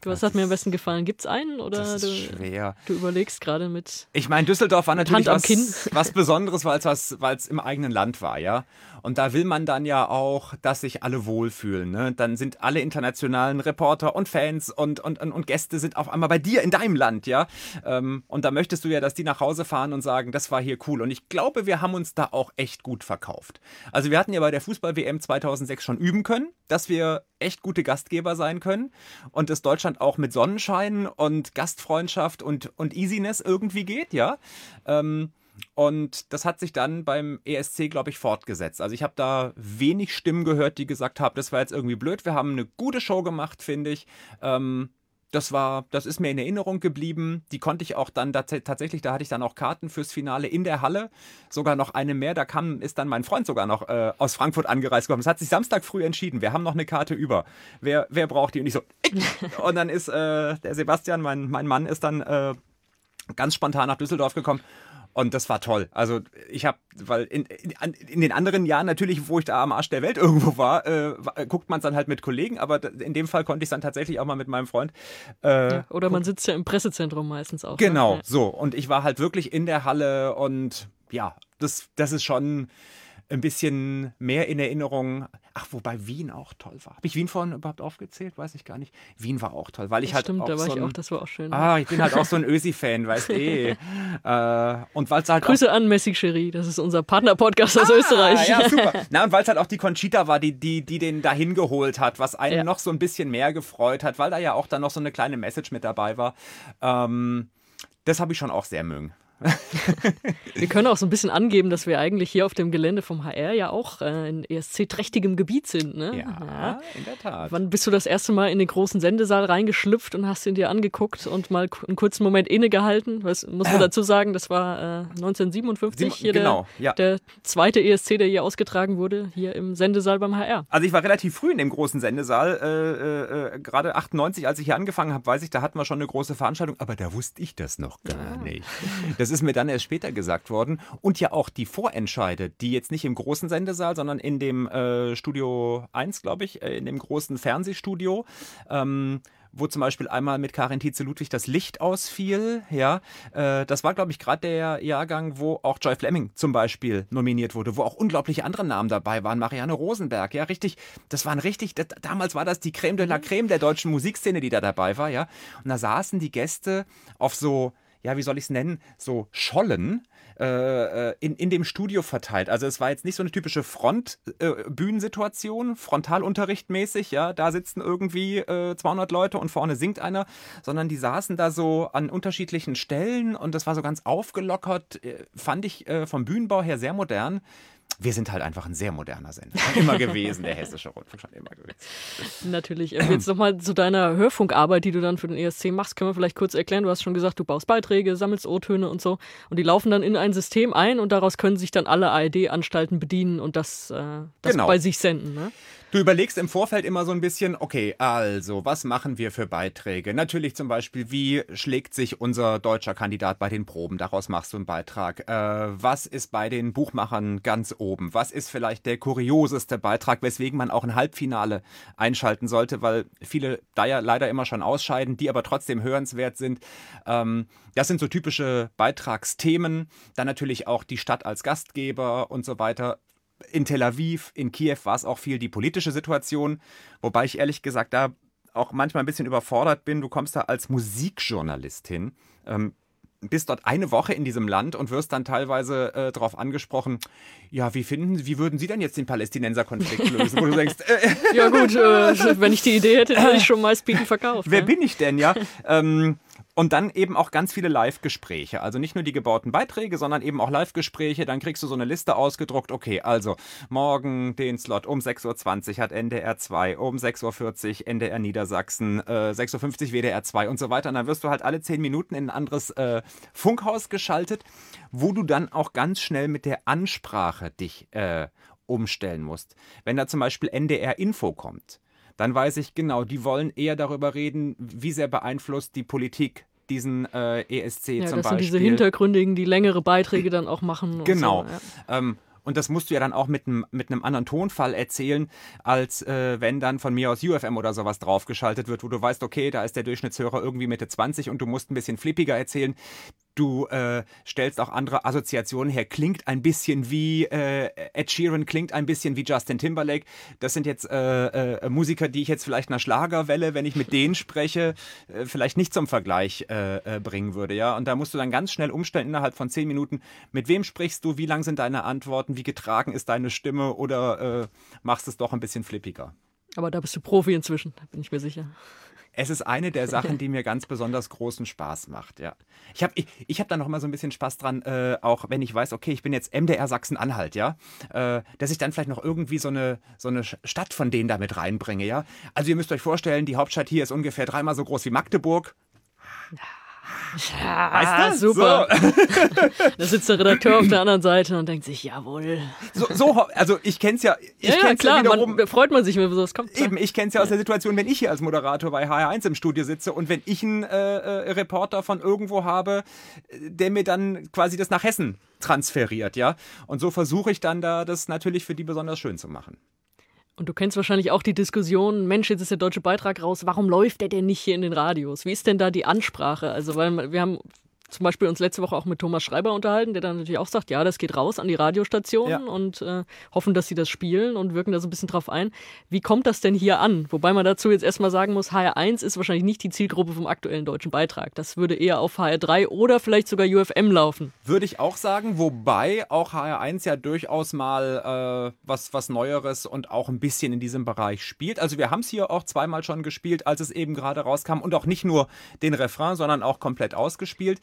Was hat mir am besten gefallen? Gibt es einen? Oder das ist du, schwer. du überlegst gerade mit. Ich meine, Düsseldorf war natürlich was, was Besonderes, weil es im eigenen Land war, ja. Und da will man dann ja auch, dass sich alle wohlfühlen. Ne? Dann sind alle internationalen Reporter und Fans und, und, und, Gäste sind auf einmal bei dir in deinem Land, ja. Ähm, und da möchtest du ja, dass die nach Hause fahren und sagen, das war hier cool. Und ich glaube, wir haben uns da auch echt gut verkauft. Also wir hatten ja bei der Fußball-WM 2006 schon üben können, dass wir echt gute Gastgeber sein können und dass Deutschland auch mit Sonnenschein und Gastfreundschaft und, und Easiness irgendwie geht, ja. Ähm, und das hat sich dann beim ESC, glaube ich, fortgesetzt. Also ich habe da wenig Stimmen gehört, die gesagt haben, das war jetzt irgendwie blöd. Wir haben eine gute Show gemacht, finde ich. Ähm, das war, das ist mir in Erinnerung geblieben. Die konnte ich auch dann tatsächlich, da hatte ich dann auch Karten fürs Finale in der Halle. Sogar noch eine mehr. Da kam, ist dann mein Freund sogar noch äh, aus Frankfurt angereist gekommen. Es hat sich Samstag früh entschieden. Wir haben noch eine Karte über. Wer, wer braucht die? Und ich so, ich. und dann ist äh, der Sebastian, mein, mein Mann, ist dann äh, ganz spontan nach Düsseldorf gekommen und das war toll. Also ich habe, weil in, in, in, den anderen Jahren natürlich, wo ich da am Arsch der Welt irgendwo war, äh, guckt man es dann halt mit Kollegen, aber in dem Fall konnte ich es dann tatsächlich auch mal mit meinem Freund. Äh, ja, oder man sitzt ja im Pressezentrum meistens auch. Ne? Genau, ne? so. Und ich war halt wirklich in der Halle und ja, das, das ist schon ein bisschen mehr in Erinnerung. Ach, wobei Wien auch toll war. Habe ich Wien vorhin überhaupt aufgezählt? Weiß ich gar nicht. Wien war auch toll, weil ich das halt stimmt, auch da war so ich ein, auch, das war auch schön. Ah, ich bin halt auch so ein Ösi-Fan, weißt eh. äh, und weil halt Grüße an Messi Cherie, das ist unser Partner-Podcast aus ah, Österreich. Ja, super. Na, und weil es halt auch die Conchita war, die, die, die den dahin geholt hat, was einen ja. noch so ein bisschen mehr gefreut hat, weil da ja auch dann noch so eine kleine Message mit dabei war. Ähm, das habe ich schon auch sehr mögen wir können auch so ein bisschen angeben, dass wir eigentlich hier auf dem Gelände vom HR ja auch äh, in ESC-trächtigem Gebiet sind. Ne? Ja, ja, in der Tat. Wann bist du das erste Mal in den großen Sendesaal reingeschlüpft und hast ihn dir angeguckt und mal einen kurzen Moment innegehalten? Was muss man dazu sagen, das war äh, 1957 hier genau, der, ja. der zweite ESC, der hier ausgetragen wurde, hier im Sendesaal beim HR. Also ich war relativ früh in dem großen Sendesaal, äh, äh, gerade 98, als ich hier angefangen habe, weiß ich, da hatten wir schon eine große Veranstaltung, aber da wusste ich das noch gar nicht. Das das ist mir dann erst später gesagt worden. Und ja auch die Vorentscheide, die jetzt nicht im großen Sendesaal, sondern in dem äh, Studio 1, glaube ich, äh, in dem großen Fernsehstudio. Ähm, wo zum Beispiel einmal mit Karin Tietze-Ludwig das Licht ausfiel. Ja, äh, das war, glaube ich, gerade der Jahrgang, wo auch Joy Fleming zum Beispiel nominiert wurde, wo auch unglaubliche andere Namen dabei waren. Marianne Rosenberg, ja, richtig. Das waren richtig, das, damals war das die Creme de la Creme der deutschen Musikszene, die da dabei war, ja. Und da saßen die Gäste auf so ja, wie soll ich es nennen, so Schollen äh, äh, in, in dem Studio verteilt. Also es war jetzt nicht so eine typische Front-Bühnensituation, äh, Frontalunterricht mäßig, ja, da sitzen irgendwie äh, 200 Leute und vorne singt einer, sondern die saßen da so an unterschiedlichen Stellen und das war so ganz aufgelockert, äh, fand ich äh, vom Bühnenbau her sehr modern wir sind halt einfach ein sehr moderner Sender. Immer gewesen, der Hessische Rundfunk, schon immer gewesen. Natürlich. Ähm, jetzt nochmal zu deiner Hörfunkarbeit, die du dann für den ESC machst, können wir vielleicht kurz erklären. Du hast schon gesagt, du baust Beiträge, sammelst O-Töne und so. Und die laufen dann in ein System ein und daraus können sich dann alle ARD-Anstalten bedienen und das, äh, das genau. bei sich senden. Ne? Du überlegst im Vorfeld immer so ein bisschen, okay, also, was machen wir für Beiträge? Natürlich zum Beispiel, wie schlägt sich unser deutscher Kandidat bei den Proben? Daraus machst du einen Beitrag. Äh, was ist bei den Buchmachern ganz oben? Was ist vielleicht der kurioseste Beitrag, weswegen man auch ein Halbfinale einschalten sollte, weil viele da ja leider immer schon ausscheiden, die aber trotzdem hörenswert sind. Ähm, das sind so typische Beitragsthemen. Dann natürlich auch die Stadt als Gastgeber und so weiter in Tel Aviv, in Kiew war es auch viel die politische Situation, wobei ich ehrlich gesagt da auch manchmal ein bisschen überfordert bin. Du kommst da als Musikjournalist hin. Ähm, bist dort eine Woche in diesem Land und wirst dann teilweise äh, darauf angesprochen, ja, wie finden, wie würden Sie denn jetzt den Palästinenser-Konflikt lösen? Wo du denkst, äh, ja gut, äh, wenn ich die Idee hätte, hätte ich schon mal Speeden verkauft. Wer ja? bin ich denn, ja? ähm, und dann eben auch ganz viele Live-Gespräche. Also nicht nur die gebauten Beiträge, sondern eben auch Live-Gespräche. Dann kriegst du so eine Liste ausgedruckt. Okay, also morgen den Slot um 6.20 Uhr hat NDR 2, um 6.40 Uhr NDR Niedersachsen, äh, 6.50 Uhr WDR 2 und so weiter. Und dann wirst du halt alle 10 Minuten in ein anderes äh, Funkhaus geschaltet, wo du dann auch ganz schnell mit der Ansprache dich äh, umstellen musst. Wenn da zum Beispiel NDR Info kommt, dann weiß ich genau, die wollen eher darüber reden, wie sehr beeinflusst die Politik diesen äh, ESC ja, zum das Beispiel. Sind diese Hintergründigen, die längere Beiträge dann auch machen. Genau. So, ja. ähm, und das musst du ja dann auch mit einem mit einem anderen Tonfall erzählen, als äh, wenn dann von mir aus UFM oder sowas draufgeschaltet wird, wo du weißt, okay, da ist der Durchschnittshörer irgendwie Mitte 20 und du musst ein bisschen flippiger erzählen. Du äh, stellst auch andere Assoziationen her. Klingt ein bisschen wie äh, Ed Sheeran, klingt ein bisschen wie Justin Timberlake. Das sind jetzt äh, äh Musiker, die ich jetzt vielleicht einer Schlagerwelle, wenn ich mit denen spreche, äh, vielleicht nicht zum Vergleich äh, bringen würde. Ja, und da musst du dann ganz schnell umstellen innerhalb von zehn Minuten. Mit wem sprichst du? Wie lang sind deine Antworten? Wie getragen ist deine Stimme? Oder machst es doch ein bisschen flippiger? Aber da bist du Profi inzwischen, da bin ich mir sicher. Es ist eine der Sachen, die mir ganz besonders großen Spaß macht, ja. Ich habe ich, ich hab da noch immer so ein bisschen Spaß dran, äh, auch wenn ich weiß, okay, ich bin jetzt MDR Sachsen-Anhalt, ja, äh, dass ich dann vielleicht noch irgendwie so eine, so eine Stadt von denen da mit reinbringe, ja. Also ihr müsst euch vorstellen, die Hauptstadt hier ist ungefähr dreimal so groß wie Magdeburg. Ja. Ja, weißt du? super. So. da sitzt der Redakteur auf der anderen Seite und denkt sich, jawohl. So, so also ich kenne es ja. Ich ja, ja klar, ja wiederum, man, freut man sich, wenn sowas kommt. Eben, ich kenne es ja aus der Situation, wenn ich hier als Moderator bei HR1 im Studio sitze und wenn ich einen äh, äh, Reporter von irgendwo habe, der mir dann quasi das nach Hessen transferiert, ja. Und so versuche ich dann da das natürlich für die besonders schön zu machen. Und du kennst wahrscheinlich auch die Diskussion, Mensch, jetzt ist der deutsche Beitrag raus, warum läuft der denn nicht hier in den Radios? Wie ist denn da die Ansprache? Also, weil wir haben zum Beispiel uns letzte Woche auch mit Thomas Schreiber unterhalten, der dann natürlich auch sagt, ja, das geht raus an die Radiostationen ja. und äh, hoffen, dass sie das spielen und wirken da so ein bisschen drauf ein. Wie kommt das denn hier an? Wobei man dazu jetzt erstmal sagen muss, HR1 ist wahrscheinlich nicht die Zielgruppe vom aktuellen deutschen Beitrag. Das würde eher auf HR3 oder vielleicht sogar UFM laufen. Würde ich auch sagen, wobei auch HR1 ja durchaus mal äh, was, was Neueres und auch ein bisschen in diesem Bereich spielt. Also wir haben es hier auch zweimal schon gespielt, als es eben gerade rauskam und auch nicht nur den Refrain, sondern auch komplett ausgespielt.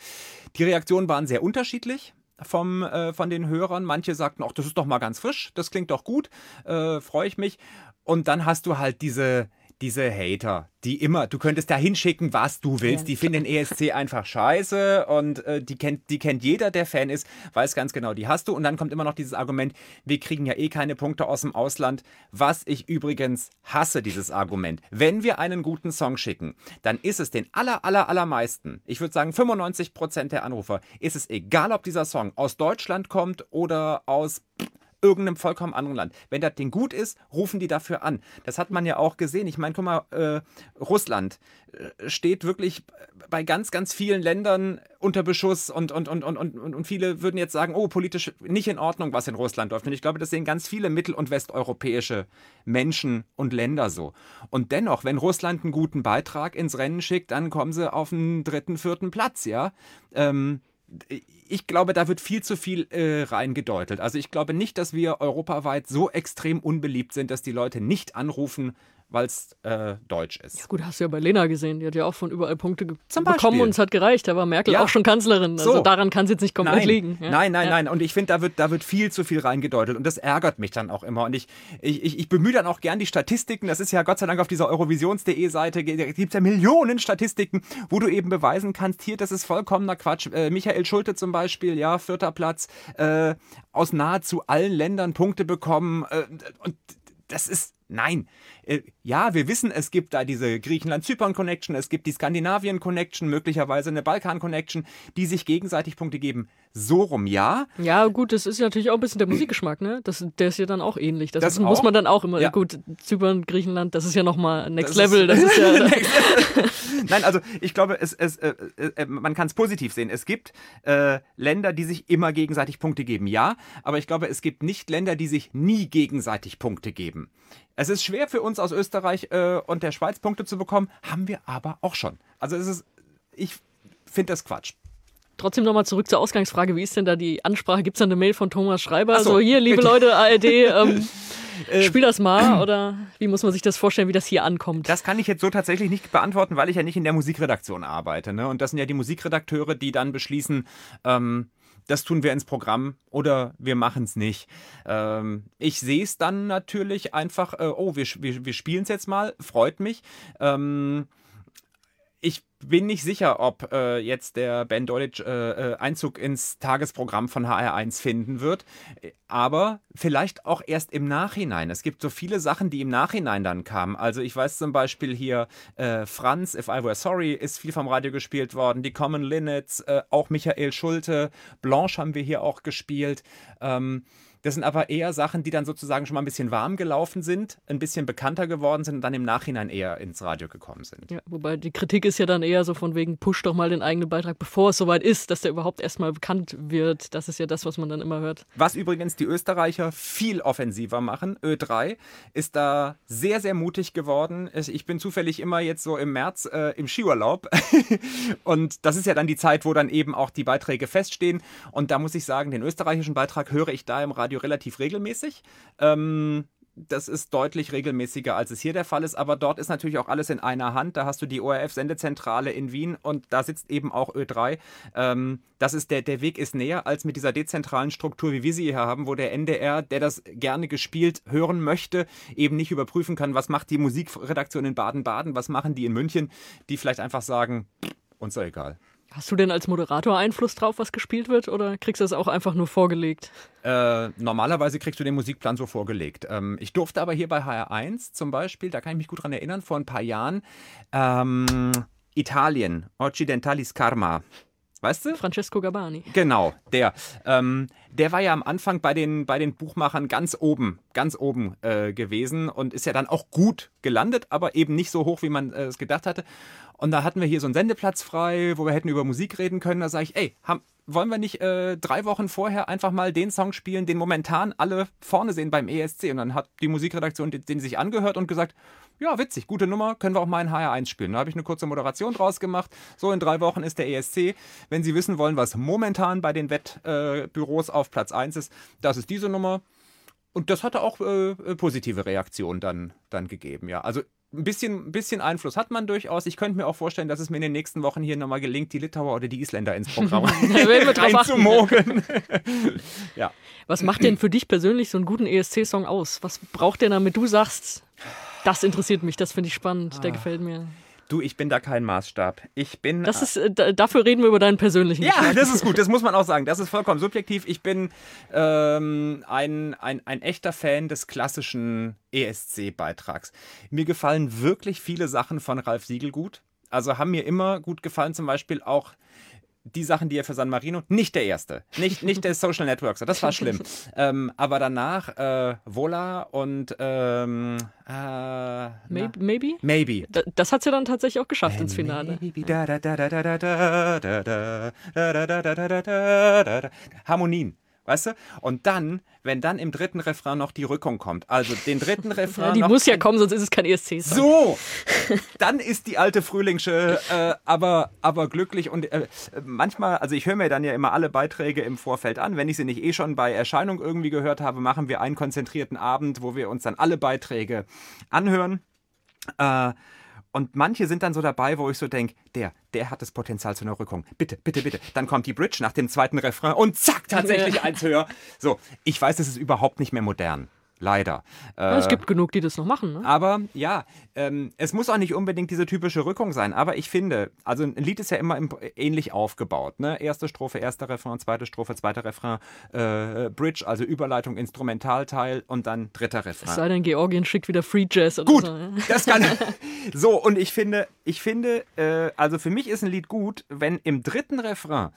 Die Reaktionen waren sehr unterschiedlich vom, äh, von den Hörern. Manche sagten, ach, das ist doch mal ganz frisch, das klingt doch gut, äh, freue ich mich. Und dann hast du halt diese, diese Hater, die immer, du könntest da hinschicken, was du willst. Ja. Die finden den ESC einfach scheiße und äh, die, kennt, die kennt jeder, der Fan ist, weiß ganz genau, die hast du. Und dann kommt immer noch dieses Argument, wir kriegen ja eh keine Punkte aus dem Ausland. Was ich übrigens hasse, dieses Argument. Wenn wir einen guten Song schicken, dann ist es den aller, aller, allermeisten, ich würde sagen 95 Prozent der Anrufer, ist es egal, ob dieser Song aus Deutschland kommt oder aus irgendeinem vollkommen anderen Land. Wenn das Ding gut ist, rufen die dafür an. Das hat man ja auch gesehen. Ich meine, guck mal, äh, Russland äh, steht wirklich bei ganz, ganz vielen Ländern unter Beschuss und, und, und, und, und, und viele würden jetzt sagen, oh, politisch nicht in Ordnung, was in Russland läuft. Und ich glaube, das sehen ganz viele mittel- und westeuropäische Menschen und Länder so. Und dennoch, wenn Russland einen guten Beitrag ins Rennen schickt, dann kommen sie auf den dritten, vierten Platz, ja. Ähm, ich glaube, da wird viel zu viel äh, reingedeutet. Also ich glaube nicht, dass wir europaweit so extrem unbeliebt sind, dass die Leute nicht anrufen, weil es äh, deutsch ist. Ja gut, hast du ja bei Lena gesehen. Die hat ja auch von überall Punkte bekommen und es hat gereicht. Da war Merkel ja. auch schon Kanzlerin. Also so. daran kann es jetzt nicht komplett nein. liegen. Ja. Nein, nein, ja. nein. Und ich finde, da wird, da wird viel zu viel reingedeutet. Und das ärgert mich dann auch immer. Und ich, ich, ich, ich bemühe dann auch gern die Statistiken. Das ist ja Gott sei Dank auf dieser Eurovisions.de Seite. Da gibt es ja Millionen Statistiken, wo du eben beweisen kannst, hier, das ist vollkommener Quatsch. Äh, Michael Schulte zum Beispiel, ja, vierter Platz, äh, aus nahezu allen Ländern Punkte bekommen. Äh, und das ist, nein. Äh, ja, wir wissen, es gibt da diese Griechenland-Zypern-Connection, es gibt die Skandinavien-Connection, möglicherweise eine Balkan-Connection, die sich gegenseitig Punkte geben. So rum, ja. Ja, gut, das ist natürlich auch ein bisschen der Musikgeschmack, ne? Das, der ist ja dann auch ähnlich. Das, das ist, muss man dann auch immer, ja. gut, Zypern, Griechenland, das ist ja nochmal Next das Level. Das ist ja Nein, also ich glaube, es, es, äh, äh, man kann es positiv sehen. Es gibt äh, Länder, die sich immer gegenseitig Punkte geben, ja, aber ich glaube, es gibt nicht Länder, die sich nie gegenseitig Punkte geben. Es ist schwer für uns aus Österreich äh, und der Schweiz Punkte zu bekommen, haben wir aber auch schon. Also es ist, ich finde das Quatsch. Trotzdem nochmal zurück zur Ausgangsfrage. Wie ist denn da die Ansprache? Gibt es da eine Mail von Thomas Schreiber? So, so, hier, liebe bitte. Leute, ARD, ähm, äh, spiel das mal oder wie muss man sich das vorstellen, wie das hier ankommt? Das kann ich jetzt so tatsächlich nicht beantworten, weil ich ja nicht in der Musikredaktion arbeite. Ne? Und das sind ja die Musikredakteure, die dann beschließen, ähm, das tun wir ins Programm oder wir machen es nicht. Ähm, ich sehe es dann natürlich einfach, äh, oh, wir, wir, wir spielen es jetzt mal, freut mich. Ähm, ich bin nicht sicher, ob äh, jetzt der Ben Dolic äh, äh Einzug ins Tagesprogramm von HR1 finden wird. Aber vielleicht auch erst im Nachhinein. Es gibt so viele Sachen, die im Nachhinein dann kamen. Also ich weiß zum Beispiel hier, äh, Franz, If I Were Sorry, ist viel vom Radio gespielt worden. Die Common Linnets, äh, auch Michael Schulte, Blanche haben wir hier auch gespielt. Ähm, das sind aber eher Sachen, die dann sozusagen schon mal ein bisschen warm gelaufen sind, ein bisschen bekannter geworden sind und dann im Nachhinein eher ins Radio gekommen sind. Ja, wobei die Kritik ist ja dann eher so von wegen, push doch mal den eigenen Beitrag, bevor es soweit ist, dass der überhaupt erstmal bekannt wird. Das ist ja das, was man dann immer hört. Was übrigens die Österreicher viel offensiver machen. Ö3 ist da sehr, sehr mutig geworden. Ich bin zufällig immer jetzt so im März äh, im Skiurlaub. und das ist ja dann die Zeit, wo dann eben auch die Beiträge feststehen. Und da muss ich sagen, den österreichischen Beitrag höre ich da im Radio Radio relativ regelmäßig. Ähm, das ist deutlich regelmäßiger, als es hier der Fall ist. Aber dort ist natürlich auch alles in einer Hand. Da hast du die ORF-Sendezentrale in Wien und da sitzt eben auch Ö3. Ähm, das ist der, der Weg ist näher als mit dieser dezentralen Struktur, wie wir sie hier haben, wo der NDR, der das gerne gespielt hören möchte, eben nicht überprüfen kann, was macht die Musikredaktion in Baden-Baden, was machen die in München, die vielleicht einfach sagen, uns egal. Hast du denn als Moderator Einfluss drauf, was gespielt wird, oder kriegst du das auch einfach nur vorgelegt? Äh, normalerweise kriegst du den Musikplan so vorgelegt. Ähm, ich durfte aber hier bei HR1 zum Beispiel, da kann ich mich gut dran erinnern, vor ein paar Jahren, ähm, Italien, Occidentalis Karma. Weißt du? Francesco Gabani. Genau, der. Ähm, der war ja am Anfang bei den, bei den Buchmachern ganz oben, ganz oben äh, gewesen und ist ja dann auch gut gelandet, aber eben nicht so hoch, wie man äh, es gedacht hatte. Und da hatten wir hier so einen Sendeplatz frei, wo wir hätten über Musik reden können. Da sage ich, ey, haben, wollen wir nicht äh, drei Wochen vorher einfach mal den Song spielen, den momentan alle vorne sehen beim ESC? Und dann hat die Musikredaktion den, den sich angehört und gesagt, ja, witzig, gute Nummer, können wir auch mal in HR1 spielen. Da habe ich eine kurze Moderation draus gemacht. So, in drei Wochen ist der ESC. Wenn Sie wissen wollen, was momentan bei den Wettbüros äh, auf Platz 1 ist, das ist diese Nummer. Und das hatte auch äh, äh, positive Reaktionen dann, dann gegeben, ja. Also ein bisschen, ein bisschen Einfluss hat man durchaus. Ich könnte mir auch vorstellen, dass es mir in den nächsten Wochen hier nochmal gelingt, die Litauer oder die Isländer ins Programm reinzumogeln. ja. Was macht denn für dich persönlich so einen guten ESC-Song aus? Was braucht der, damit du sagst, das interessiert mich, das finde ich spannend, der ah. gefällt mir? Du, ich bin da kein Maßstab. Ich bin. Das ist, äh, dafür reden wir über deinen persönlichen Ja, Geschmack. das ist gut, das muss man auch sagen. Das ist vollkommen subjektiv. Ich bin ähm, ein, ein, ein echter Fan des klassischen ESC-Beitrags. Mir gefallen wirklich viele Sachen von Ralf Siegel gut. Also haben mir immer gut gefallen, zum Beispiel auch die Sachen, die er für San Marino, nicht der erste, nicht, nicht der Social Networks, das war schlimm. ähm, aber danach äh, Vola und ähm, äh, maybe, maybe? Maybe. Das hat sie dann tatsächlich auch geschafft ins Finale. Harmonien. Weißt du? Und dann, wenn dann im dritten Refrain noch die Rückung kommt, also den dritten Refrain. Ja, die muss ja kommen, sonst ist es kein ESC. -Song. So! dann ist die alte Frühlingsche äh, aber, aber glücklich und äh, manchmal, also ich höre mir dann ja immer alle Beiträge im Vorfeld an. Wenn ich sie nicht eh schon bei Erscheinung irgendwie gehört habe, machen wir einen konzentrierten Abend, wo wir uns dann alle Beiträge anhören. Äh, und manche sind dann so dabei, wo ich so denke, der, der hat das Potenzial zu einer Rückung. Bitte, bitte, bitte. Dann kommt die Bridge nach dem zweiten Refrain und zack, tatsächlich eins höher. So, ich weiß, es ist überhaupt nicht mehr modern. Leider. Äh, es gibt genug, die das noch machen. Ne? Aber ja, ähm, es muss auch nicht unbedingt diese typische Rückung sein. Aber ich finde, also ein Lied ist ja immer im, ähnlich aufgebaut. Ne? Erste Strophe, erster Refrain, zweite Strophe, zweiter Refrain, äh, Bridge, also Überleitung, Instrumentalteil und dann dritter Refrain. Es sei denn, Georgien schickt wieder Free Jazz oder gut, so. Ja. das kann. so, und ich finde, ich finde, äh, also für mich ist ein Lied gut, wenn im dritten Refrain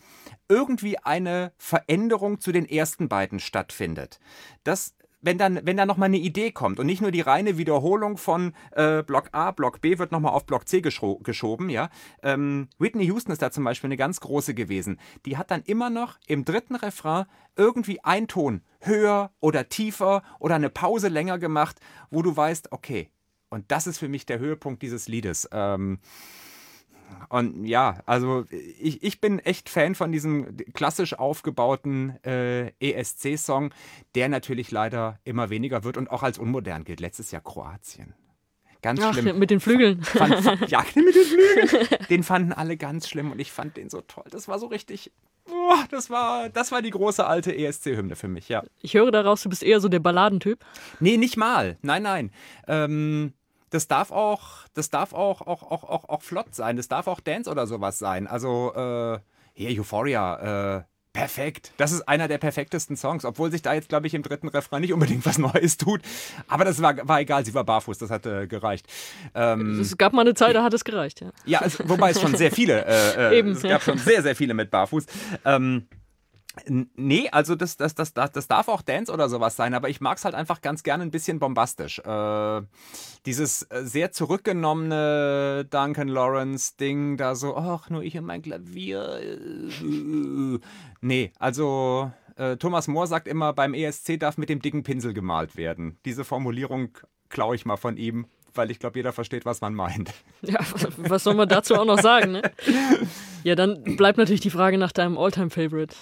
irgendwie eine Veränderung zu den ersten beiden stattfindet. Das wenn dann, wenn da nochmal eine Idee kommt und nicht nur die reine Wiederholung von äh, Block A, Block B wird nochmal auf Block C gescho geschoben, ja. Ähm, Whitney Houston ist da zum Beispiel eine ganz große gewesen. Die hat dann immer noch im dritten Refrain irgendwie einen Ton höher oder tiefer oder eine Pause länger gemacht, wo du weißt, okay, und das ist für mich der Höhepunkt dieses Liedes. Ähm, und ja, also ich, ich bin echt Fan von diesem klassisch aufgebauten äh, ESC-Song, der natürlich leider immer weniger wird und auch als unmodern gilt. Letztes Jahr Kroatien. Ganz Ach, schlimm. mit den Flügeln. Fand, fand, ja, mit den Flügeln. Den fanden alle ganz schlimm und ich fand den so toll. Das war so richtig. Oh, das, war, das war die große alte ESC-Hymne für mich, ja. Ich höre daraus, du bist eher so der Balladentyp. Nee, nicht mal. Nein, nein. Ähm, das darf auch, das darf auch, auch, auch, auch, auch flott sein. Das darf auch Dance oder sowas sein. Also, äh, hier, Euphoria, äh, perfekt. Das ist einer der perfektesten Songs, obwohl sich da jetzt, glaube ich, im dritten Refrain nicht unbedingt was Neues tut. Aber das war, war egal, sie war barfuß, das hat äh, gereicht. Ähm, es gab mal eine Zeit, da hat es gereicht, ja. Ja, es, wobei es schon sehr viele, äh, äh Eben, es gab schon sehr, sehr viele mit barfuß. Ähm, Nee, also das, das, das, das, darf auch Dance oder sowas sein, aber ich mag es halt einfach ganz gerne ein bisschen bombastisch. Äh, dieses äh, sehr zurückgenommene Duncan Lawrence-Ding, da so, ach, nur ich und mein Klavier. Nee, also äh, Thomas Mohr sagt immer, beim ESC darf mit dem dicken Pinsel gemalt werden. Diese Formulierung klaue ich mal von ihm, weil ich glaube, jeder versteht, was man meint. Ja, was soll man dazu auch noch sagen, ne? Ja, dann bleibt natürlich die Frage nach deinem Alltime-Favorite.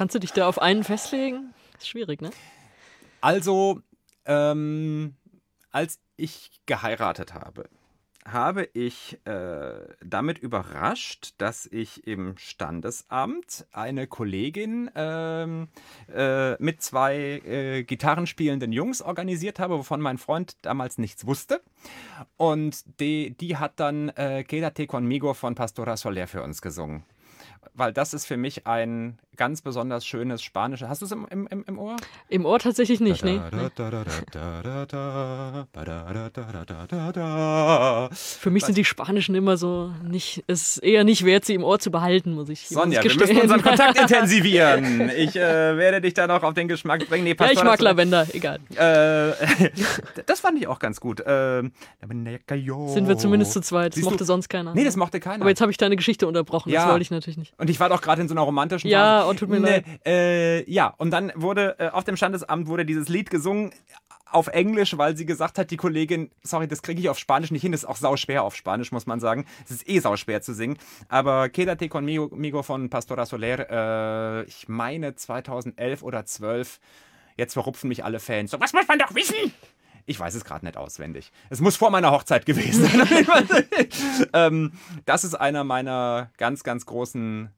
Kannst du dich da auf einen festlegen? Ist schwierig, ne? Also, Ähm, als ich geheiratet habe, habe ich äh, damit überrascht, dass ich im Standesamt eine Kollegin ähm, äh, mit zwei äh, gitarrenspielenden Jungs organisiert habe, wovon mein Freund damals nichts wusste. Und die, die hat dann äh, Quédate conmigo von Pastora Soler für uns gesungen. Weil das ist für mich ein ganz besonders schönes Spanisches. Hast du es im, im, im Ohr? Im Ohr tatsächlich nicht, nee. Für mich sind die Spanischen immer so nicht, es ist eher nicht wert, sie im Ohr zu behalten, muss ich Sonja, wir müssen unseren Kontakt intensivieren. Ich äh, werde dich da noch auf den Geschmack bringen. Nee, ja, ich mag Lavender, egal. Äh, das fand ich auch ganz gut. Äh, sind wir zumindest zu zweit. Das mochte du? sonst keiner. Nee, das mochte keiner. Aber jetzt habe ich deine Geschichte unterbrochen. Ja. Das wollte ich natürlich nicht. Und ich war doch gerade in so einer romantischen Ja, oh, tut mir leid. Äh, ja, und dann wurde äh, auf dem Standesamt wurde dieses Lied gesungen auf Englisch, weil sie gesagt hat, die Kollegin, sorry, das kriege ich auf Spanisch nicht hin, das ist auch sau schwer auf Spanisch, muss man sagen. Es ist eh sau schwer zu singen. Aber Quédate conmigo von Pastora Soler, äh, ich meine 2011 oder 12. Jetzt verrupfen mich alle Fans. So, was muss man doch wissen? Ich weiß es gerade nicht auswendig. Es muss vor meiner Hochzeit gewesen sein. ähm, das ist einer meiner ganz, ganz großen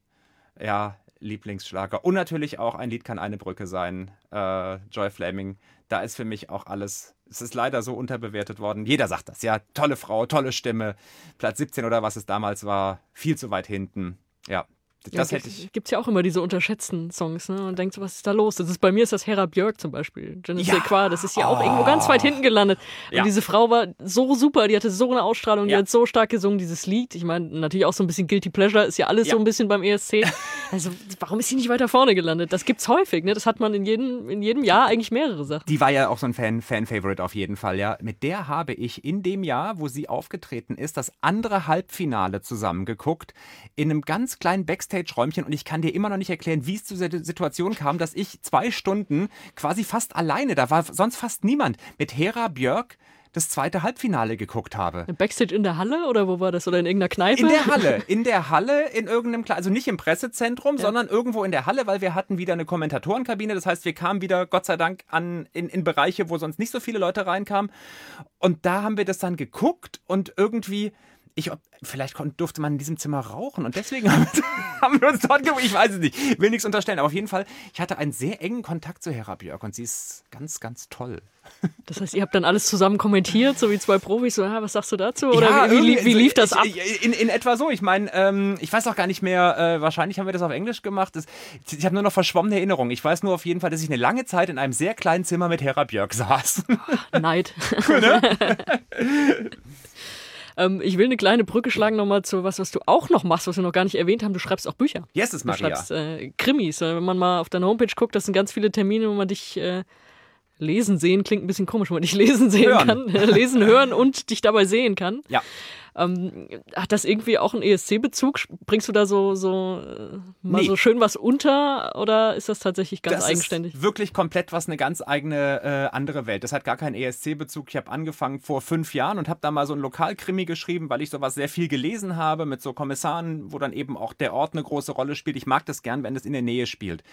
ja, Lieblingsschlager. Und natürlich auch ein Lied kann eine Brücke sein. Äh, Joy Flaming. Da ist für mich auch alles. Es ist leider so unterbewertet worden. Jeder sagt das. Ja, tolle Frau, tolle Stimme. Platz 17 oder was es damals war. Viel zu weit hinten. Ja, das ja, hätte ich. Gibt es ja auch immer diese unterschätzten Songs, ne? Und denkt so, was ist da los? Das ist, bei mir ist das Hera Björk zum Beispiel. Genesis ja. das ist ja oh. auch irgendwo ganz weit hinten gelandet. Und ja. diese Frau war so super, die hatte so eine Ausstrahlung, die hat so stark gesungen, dieses Lied. Ich meine, natürlich auch so ein bisschen Guilty Pleasure, ist ja alles so ein bisschen beim ESC. Also, warum ist sie nicht weiter vorne gelandet? Das gibt's häufig, ne? Das hat man in jedem, in jedem Jahr eigentlich mehrere Sachen. Die war ja auch so ein Fan, Fan-Favorite auf jeden Fall, ja. Mit der habe ich in dem Jahr, wo sie aufgetreten ist, das andere Halbfinale zusammengeguckt, in einem ganz kleinen Backstage-Räumchen und ich kann dir immer noch nicht erklären, wie es zu dieser Situation kam, dass ich zwei Stunden quasi fast alleine, da war sonst fast niemand, mit Hera Björk das zweite Halbfinale geguckt habe. Backstage in der Halle oder wo war das? Oder in irgendeiner Kneipe? In der Halle. In der Halle, in irgendeinem, also nicht im Pressezentrum, ja. sondern irgendwo in der Halle, weil wir hatten wieder eine Kommentatorenkabine. Das heißt, wir kamen wieder, Gott sei Dank, an, in, in Bereiche, wo sonst nicht so viele Leute reinkamen. Und da haben wir das dann geguckt und irgendwie ich, vielleicht durfte man in diesem Zimmer rauchen und deswegen haben wir uns dort geguckt. Ich weiß es nicht, will nichts unterstellen. Aber auf jeden Fall, ich hatte einen sehr engen Kontakt zu Hera Björk und sie ist ganz, ganz toll. Das heißt, ihr habt dann alles zusammen kommentiert, so wie zwei Profis, so, ja, was sagst du dazu? Oder ja, wie, wie, wie, lief das ab? In, in etwa so. Ich meine, ähm, ich weiß auch gar nicht mehr, äh, wahrscheinlich haben wir das auf Englisch gemacht. Das, ich habe nur noch verschwommene Erinnerungen. Ich weiß nur auf jeden Fall, dass ich eine lange Zeit in einem sehr kleinen Zimmer mit Hera Björk saß. Neid. Ne? Ähm, ich will eine kleine Brücke schlagen nochmal zu was, was du auch noch machst, was wir noch gar nicht erwähnt haben. Du schreibst auch Bücher. Yes, ist Maria. Du schreibst äh, Krimis. Äh, wenn man mal auf deiner Homepage guckt, das sind ganz viele Termine, wo man dich äh, lesen sehen, klingt ein bisschen komisch, wo man dich lesen sehen hören. kann. lesen, hören und dich dabei sehen kann. Ja. Ähm, hat das irgendwie auch einen ESC-Bezug? Bringst du da so, so äh, mal nee. so schön was unter oder ist das tatsächlich ganz das eigenständig? Ist wirklich komplett was eine ganz eigene äh, andere Welt. Das hat gar keinen ESC-Bezug. Ich habe angefangen vor fünf Jahren und habe da mal so ein Lokalkrimi geschrieben, weil ich sowas sehr viel gelesen habe mit so Kommissaren, wo dann eben auch der Ort eine große Rolle spielt. Ich mag das gern, wenn es in der Nähe spielt.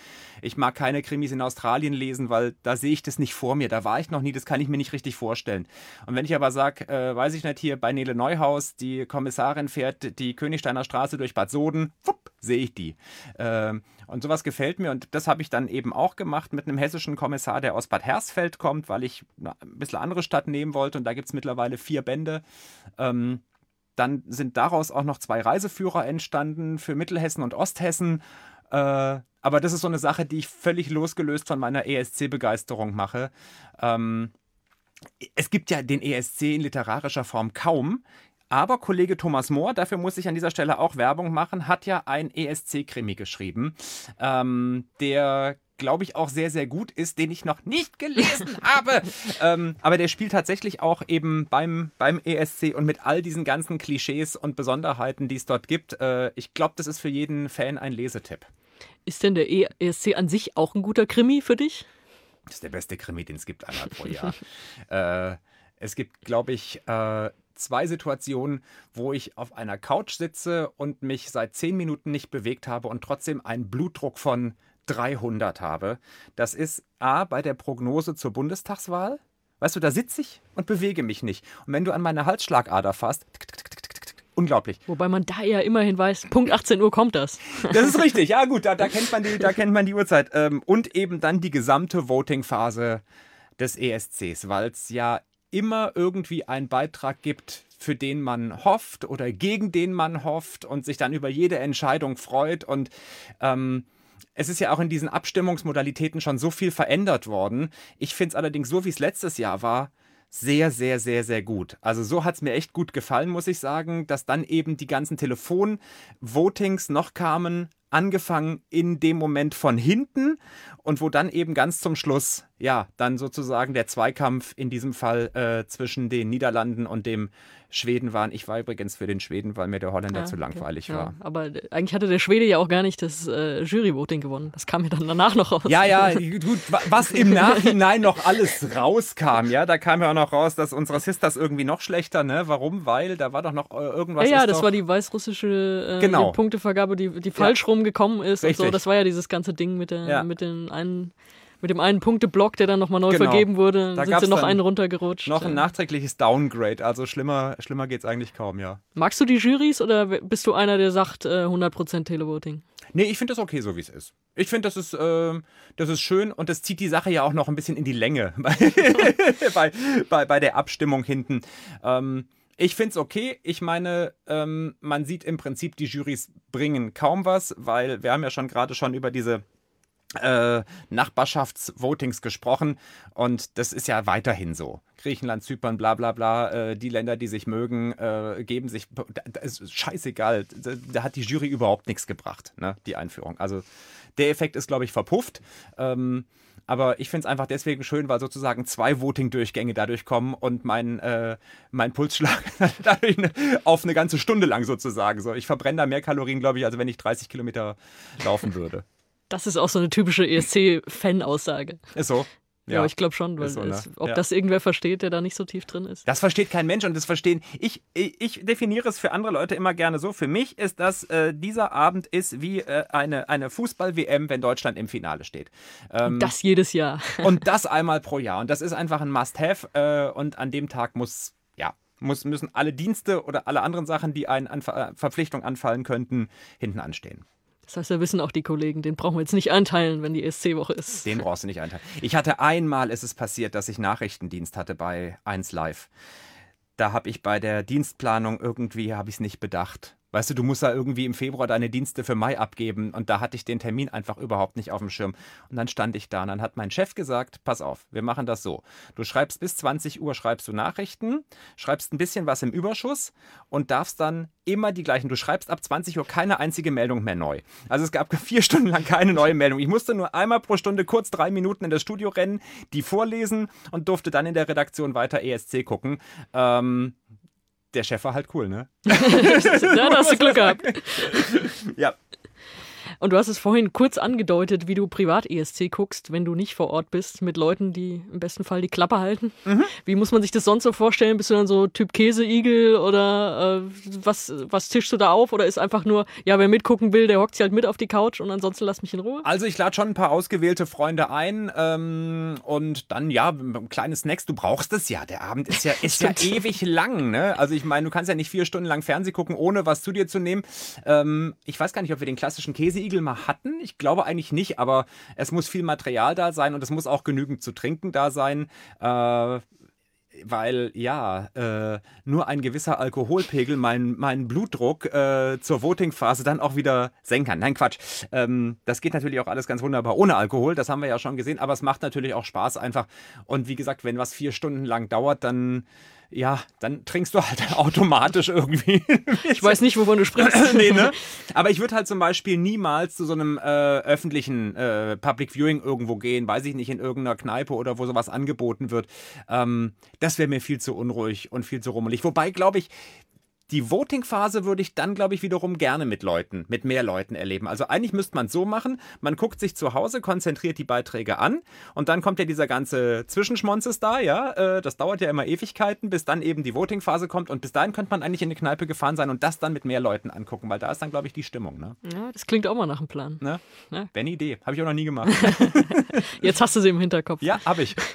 Ich mag keine Krimis in Australien lesen, weil da sehe ich das nicht vor mir. Da war ich noch nie, das kann ich mir nicht richtig vorstellen. Und wenn ich aber sage, äh, weiß ich nicht, hier bei Nele Neuhaus, die Kommissarin fährt die Königsteiner Straße durch Bad Soden, wupp, sehe ich die. Ähm, und sowas gefällt mir und das habe ich dann eben auch gemacht mit einem hessischen Kommissar, der aus Bad Hersfeld kommt, weil ich eine ein bisschen andere Stadt nehmen wollte und da gibt es mittlerweile vier Bände. Ähm, dann sind daraus auch noch zwei Reiseführer entstanden für Mittelhessen und Osthessen. Äh, aber das ist so eine Sache, die ich völlig losgelöst von meiner ESC-Begeisterung mache. Ähm, es gibt ja den ESC in literarischer Form kaum. Aber Kollege Thomas Mohr, dafür muss ich an dieser Stelle auch Werbung machen, hat ja ein ESC-Krimi geschrieben, ähm, der glaube ich, auch sehr, sehr gut ist, den ich noch nicht gelesen habe. ähm, aber der spielt tatsächlich auch eben beim, beim ESC und mit all diesen ganzen Klischees und Besonderheiten, die es dort gibt. Äh, ich glaube, das ist für jeden Fan ein Lesetipp. Ist denn der ESC an sich auch ein guter Krimi für dich? Das ist der beste Krimi, den es gibt einmal pro Jahr. äh, es gibt, glaube ich, äh, zwei Situationen, wo ich auf einer Couch sitze und mich seit zehn Minuten nicht bewegt habe und trotzdem einen Blutdruck von 300 habe. Das ist A bei der Prognose zur Bundestagswahl. Weißt du, da sitze ich und bewege mich nicht. Und wenn du an meine Halsschlagader fasst, unglaublich. Wobei man da ja immerhin weiß, Punkt 18 Uhr kommt das. Das ist richtig, ja gut, da, da, kennt, man die, da kennt man die Uhrzeit. Ähm, und eben dann die gesamte Voting-Phase des ESCs, weil es ja immer irgendwie einen Beitrag gibt, für den man hofft oder gegen den man hofft und sich dann über jede Entscheidung freut. Und ähm, es ist ja auch in diesen Abstimmungsmodalitäten schon so viel verändert worden. Ich finde es allerdings so, wie es letztes Jahr war, sehr, sehr, sehr, sehr gut. Also so hat es mir echt gut gefallen, muss ich sagen, dass dann eben die ganzen Telefon-Votings noch kamen, angefangen in dem Moment von hinten und wo dann eben ganz zum Schluss, ja, dann sozusagen der Zweikampf in diesem Fall äh, zwischen den Niederlanden und dem Schweden waren. Ich war übrigens für den Schweden, weil mir der Holländer ja, zu langweilig okay. war. Ja, aber eigentlich hatte der Schwede ja auch gar nicht das äh, Juryvoting gewonnen. Das kam ja dann danach noch raus. Ja, ja, gut, was im Nachhinein noch alles rauskam, ja, da kam ja auch noch raus, dass unsere Sisters irgendwie noch schlechter, ne? Warum? Weil da war doch noch äh, irgendwas. Ja, ja das war die weißrussische äh, genau. die Punktevergabe, die, die falsch ja. rumgekommen ist Richtig. und so. Das war ja dieses ganze Ding mit, der, mit den einen mit dem einen Punkteblock, der dann nochmal neu genau. vergeben wurde, da sind sie noch einen runtergerutscht. Noch ein nachträgliches Downgrade, also schlimmer, schlimmer geht es eigentlich kaum, ja. Magst du die Jurys oder bist du einer, der sagt äh, 100% Televoting? Nee, ich finde das okay, so wie es ist. Ich finde, das, ist, äh, das ist schön und das zieht die Sache ja auch noch ein bisschen in die Länge bei, bei, bei der Abstimmung hinten. Ähm, ich finde es okay. Ich meine, ähm, man sieht im Prinzip, die Jurys bringen kaum was, weil wir haben ja schon gerade schon über diese äh, Nachbarschaftsvotings gesprochen und das ist ja weiterhin so. Griechenland, Zypern, bla bla bla, äh, die Länder, die sich mögen, äh, geben sich, da ist scheißegal, da, da, hat die Jury überhaupt nichts gebracht, ne, die Einführung. Also der Effekt ist, glaube ich, verpufft. Ähm, aber ich finde es einfach deswegen schön, weil sozusagen zwei Voting-Durchgänge dadurch kommen und mein, äh, mein Pulsschlag dadurch ne, auf eine ganze Stunde lang sozusagen. So, ich verbrenne da mehr Kalorien, glaube ich, als wenn ich 30 Kilometer laufen würde. Das ist auch so eine typische ESC-Fan-Aussage. Ist so. Ja, ja ich glaube schon, weil so, ne? es, ob ja. das irgendwer versteht, der da nicht so tief drin ist. Das versteht kein Mensch und das verstehen. Ich, ich, definiere es für andere Leute immer gerne so. Für mich ist das, äh, dieser Abend ist wie äh, eine, eine Fußball-WM, wenn Deutschland im Finale steht. Ähm, und das jedes Jahr. und das einmal pro Jahr. Und das ist einfach ein Must-Have. Äh, und an dem Tag muss, ja, muss, müssen alle Dienste oder alle anderen Sachen, die einen an Ver Verpflichtung anfallen könnten, hinten anstehen. Das heißt, da wissen auch die Kollegen, den brauchen wir jetzt nicht einteilen, wenn die ESC-Woche ist. Den brauchst du nicht einteilen. Ich hatte einmal, ist es passiert, dass ich Nachrichtendienst hatte bei 1 Live. Da habe ich bei der Dienstplanung irgendwie, habe ich es nicht bedacht. Weißt du, du musst da irgendwie im Februar deine Dienste für Mai abgeben und da hatte ich den Termin einfach überhaupt nicht auf dem Schirm. Und dann stand ich da und dann hat mein Chef gesagt, pass auf, wir machen das so. Du schreibst bis 20 Uhr, schreibst du Nachrichten, schreibst ein bisschen was im Überschuss und darfst dann immer die gleichen. Du schreibst ab 20 Uhr keine einzige Meldung mehr neu. Also es gab vier Stunden lang keine neue Meldung. Ich musste nur einmal pro Stunde kurz drei Minuten in das Studio rennen, die vorlesen und durfte dann in der Redaktion weiter ESC gucken. Ähm, der Chef war halt cool, ne? ja, da hast du Glück gehabt. ja. Und du hast es vorhin kurz angedeutet, wie du Privat-ESC guckst, wenn du nicht vor Ort bist, mit Leuten, die im besten Fall die Klappe halten. Mhm. Wie muss man sich das sonst so vorstellen? Bist du dann so Typ Käseigel oder äh, was, was tischst du da auf? Oder ist einfach nur, ja, wer mitgucken will, der hockt sich halt mit auf die Couch und ansonsten lass mich in Ruhe? Also ich lade schon ein paar ausgewählte Freunde ein ähm, und dann, ja, kleine Snacks, du brauchst es ja. Der Abend ist ja, ist ja ewig lang, ne? Also ich meine, du kannst ja nicht vier Stunden lang Fernsehen gucken, ohne was zu dir zu nehmen. Ähm, ich weiß gar nicht, ob wir den klassischen Käseigel Igel mal hatten. Ich glaube eigentlich nicht, aber es muss viel Material da sein und es muss auch genügend zu trinken da sein. Äh, weil ja, äh, nur ein gewisser Alkoholpegel meinen mein Blutdruck äh, zur Votingphase dann auch wieder senken kann. Nein, Quatsch. Ähm, das geht natürlich auch alles ganz wunderbar ohne Alkohol, das haben wir ja schon gesehen, aber es macht natürlich auch Spaß einfach. Und wie gesagt, wenn was vier Stunden lang dauert, dann ja, dann trinkst du halt automatisch irgendwie. ich weiß nicht, wovon du sprichst. nee, ne? Aber ich würde halt zum Beispiel niemals zu so einem äh, öffentlichen äh, Public Viewing irgendwo gehen, weiß ich nicht, in irgendeiner Kneipe oder wo sowas angeboten wird. Ähm, das wäre mir viel zu unruhig und viel zu rummelig. Wobei, glaube ich, die Voting-Phase würde ich dann, glaube ich, wiederum gerne mit Leuten, mit mehr Leuten erleben. Also eigentlich müsste man es so machen, man guckt sich zu Hause, konzentriert die Beiträge an und dann kommt ja dieser ganze Zwischenschmonzes da, ja, äh, das dauert ja immer Ewigkeiten, bis dann eben die Voting-Phase kommt und bis dahin könnte man eigentlich in eine Kneipe gefahren sein und das dann mit mehr Leuten angucken, weil da ist dann, glaube ich, die Stimmung. Ne? Ja, das klingt auch mal nach einem Plan. Ne? Ja. Wenn Idee, habe ich auch noch nie gemacht. Jetzt hast du sie im Hinterkopf. Ja, habe ich.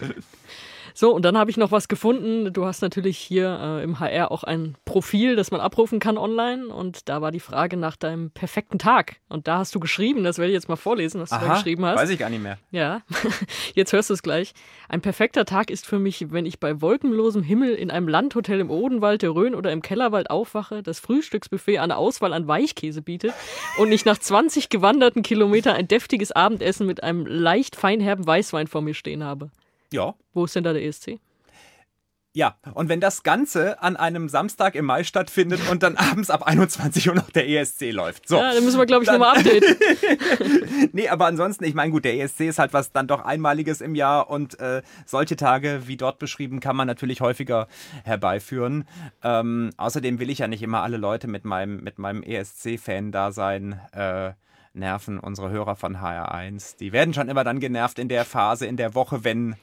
So, und dann habe ich noch was gefunden. Du hast natürlich hier äh, im HR auch ein Profil, das man abrufen kann online. Und da war die Frage nach deinem perfekten Tag. Und da hast du geschrieben, das werde ich jetzt mal vorlesen, was Aha, du da geschrieben hast. Weiß ich gar nicht mehr. Ja, jetzt hörst du es gleich. Ein perfekter Tag ist für mich, wenn ich bei wolkenlosem Himmel in einem Landhotel im Odenwald der Rhön oder im Kellerwald aufwache, das Frühstücksbuffet eine Auswahl an Weichkäse bietet und ich nach 20 gewanderten Kilometern ein deftiges Abendessen mit einem leicht feinherben Weißwein vor mir stehen habe. Ja. Wo ist denn da der ESC? Ja, und wenn das Ganze an einem Samstag im Mai stattfindet und dann abends ab 21 Uhr noch der ESC läuft. So. Ja, dann müssen wir, glaube ich, nochmal updaten. nee, aber ansonsten, ich meine, gut, der ESC ist halt was dann doch Einmaliges im Jahr und äh, solche Tage, wie dort beschrieben, kann man natürlich häufiger herbeiführen. Ähm, außerdem will ich ja nicht immer alle Leute mit meinem, mit meinem ESC-Fan-Dasein äh, nerven, unsere Hörer von HR1. Die werden schon immer dann genervt in der Phase, in der Woche, wenn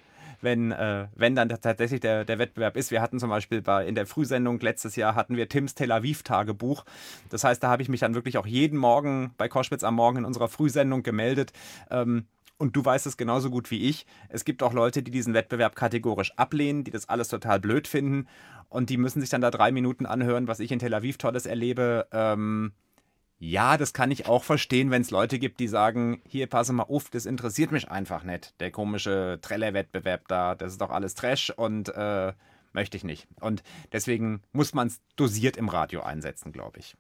wenn, äh, wenn dann tatsächlich der, der Wettbewerb ist. Wir hatten zum Beispiel bei, in der Frühsendung letztes Jahr hatten wir Tims Tel Aviv Tagebuch. Das heißt, da habe ich mich dann wirklich auch jeden Morgen bei Koschwitz am Morgen in unserer Frühsendung gemeldet. Ähm, und du weißt es genauso gut wie ich. Es gibt auch Leute, die diesen Wettbewerb kategorisch ablehnen, die das alles total blöd finden. Und die müssen sich dann da drei Minuten anhören, was ich in Tel Aviv Tolles erlebe. Ähm, ja, das kann ich auch verstehen, wenn es Leute gibt, die sagen, hier, passe mal auf, das interessiert mich einfach nicht. Der komische Treller-Wettbewerb da, das ist doch alles Trash und äh, möchte ich nicht. Und deswegen muss man es dosiert im Radio einsetzen, glaube ich.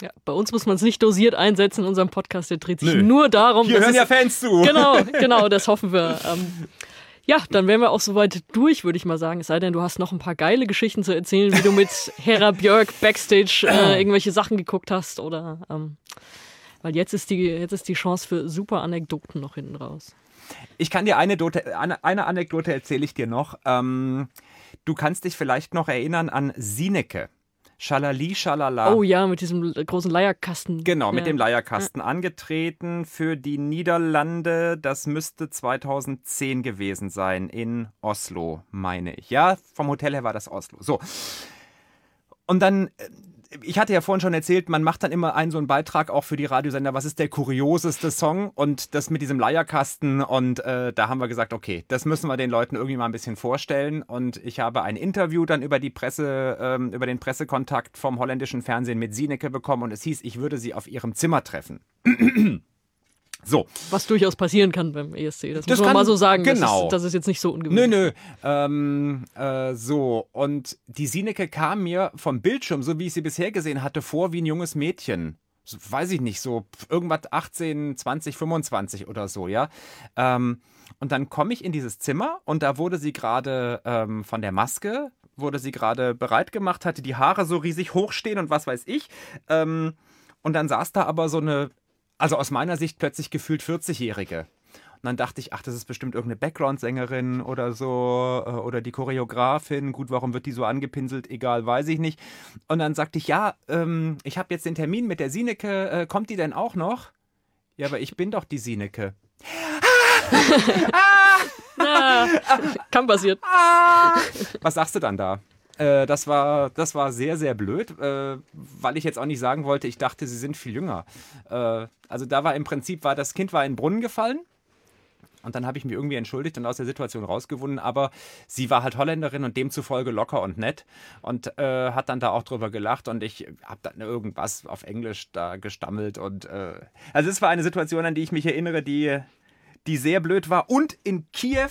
Ja, bei uns muss man es nicht dosiert einsetzen in unserem Podcast. Der dreht sich Nö. nur darum. Hier hören ja Fans zu. Genau, genau, das hoffen wir. Ähm, ja, dann wären wir auch soweit durch, würde ich mal sagen. Es sei denn, du hast noch ein paar geile Geschichten zu erzählen, wie du mit Hera Björk backstage äh, irgendwelche Sachen geguckt hast oder ähm, weil jetzt ist die jetzt ist die Chance für super Anekdoten noch hinten raus. Ich kann dir eine, Dote, eine, eine Anekdote erzähle ich dir noch. Ähm, du kannst dich vielleicht noch erinnern an Sineke. Schalali, Schalala. Oh ja, mit diesem großen Leierkasten. Genau, mit ja. dem Leierkasten ja. angetreten für die Niederlande. Das müsste 2010 gewesen sein in Oslo, meine ich. Ja, vom Hotel her war das Oslo. So. Und dann äh, ich hatte ja vorhin schon erzählt, man macht dann immer einen so einen Beitrag auch für die Radiosender, was ist der kurioseste Song? Und das mit diesem Leierkasten und äh, da haben wir gesagt, okay, das müssen wir den Leuten irgendwie mal ein bisschen vorstellen. Und ich habe ein Interview dann über die Presse, ähm, über den Pressekontakt vom holländischen Fernsehen mit Sineke bekommen. Und es hieß, ich würde sie auf ihrem Zimmer treffen. So. Was durchaus passieren kann beim ESC. Das, das muss man kann, mal so sagen. Genau. Das ist, das ist, jetzt nicht so ungewöhnlich. Nö, nö. Ähm, äh, so. Und die Sineke kam mir vom Bildschirm, so wie ich sie bisher gesehen hatte, vor wie ein junges Mädchen. So, weiß ich nicht, so irgendwas 18, 20, 25 oder so, ja. Ähm, und dann komme ich in dieses Zimmer und da wurde sie gerade ähm, von der Maske, wurde sie gerade bereit gemacht, hatte die Haare so riesig hochstehen und was weiß ich. Ähm, und dann saß da aber so eine also aus meiner Sicht plötzlich gefühlt 40-Jährige. Und dann dachte ich, ach, das ist bestimmt irgendeine Background-Sängerin oder so äh, oder die Choreografin. Gut, warum wird die so angepinselt? Egal, weiß ich nicht. Und dann sagte ich, ja, ähm, ich habe jetzt den Termin mit der Sineke. Äh, kommt die denn auch noch? Ja, aber ich bin doch die Sineke. ah! ah! kann passieren. Ah! Was sagst du dann da? Äh, das, war, das war sehr, sehr blöd, äh, weil ich jetzt auch nicht sagen wollte, ich dachte, sie sind viel jünger. Äh, also da war im Prinzip, war das Kind war in den Brunnen gefallen. Und dann habe ich mich irgendwie entschuldigt und aus der Situation rausgewunden. Aber sie war halt Holländerin und demzufolge locker und nett und äh, hat dann da auch drüber gelacht. Und ich habe dann irgendwas auf Englisch da gestammelt. Und äh, also es war eine Situation, an die ich mich erinnere, die, die sehr blöd war. Und in Kiew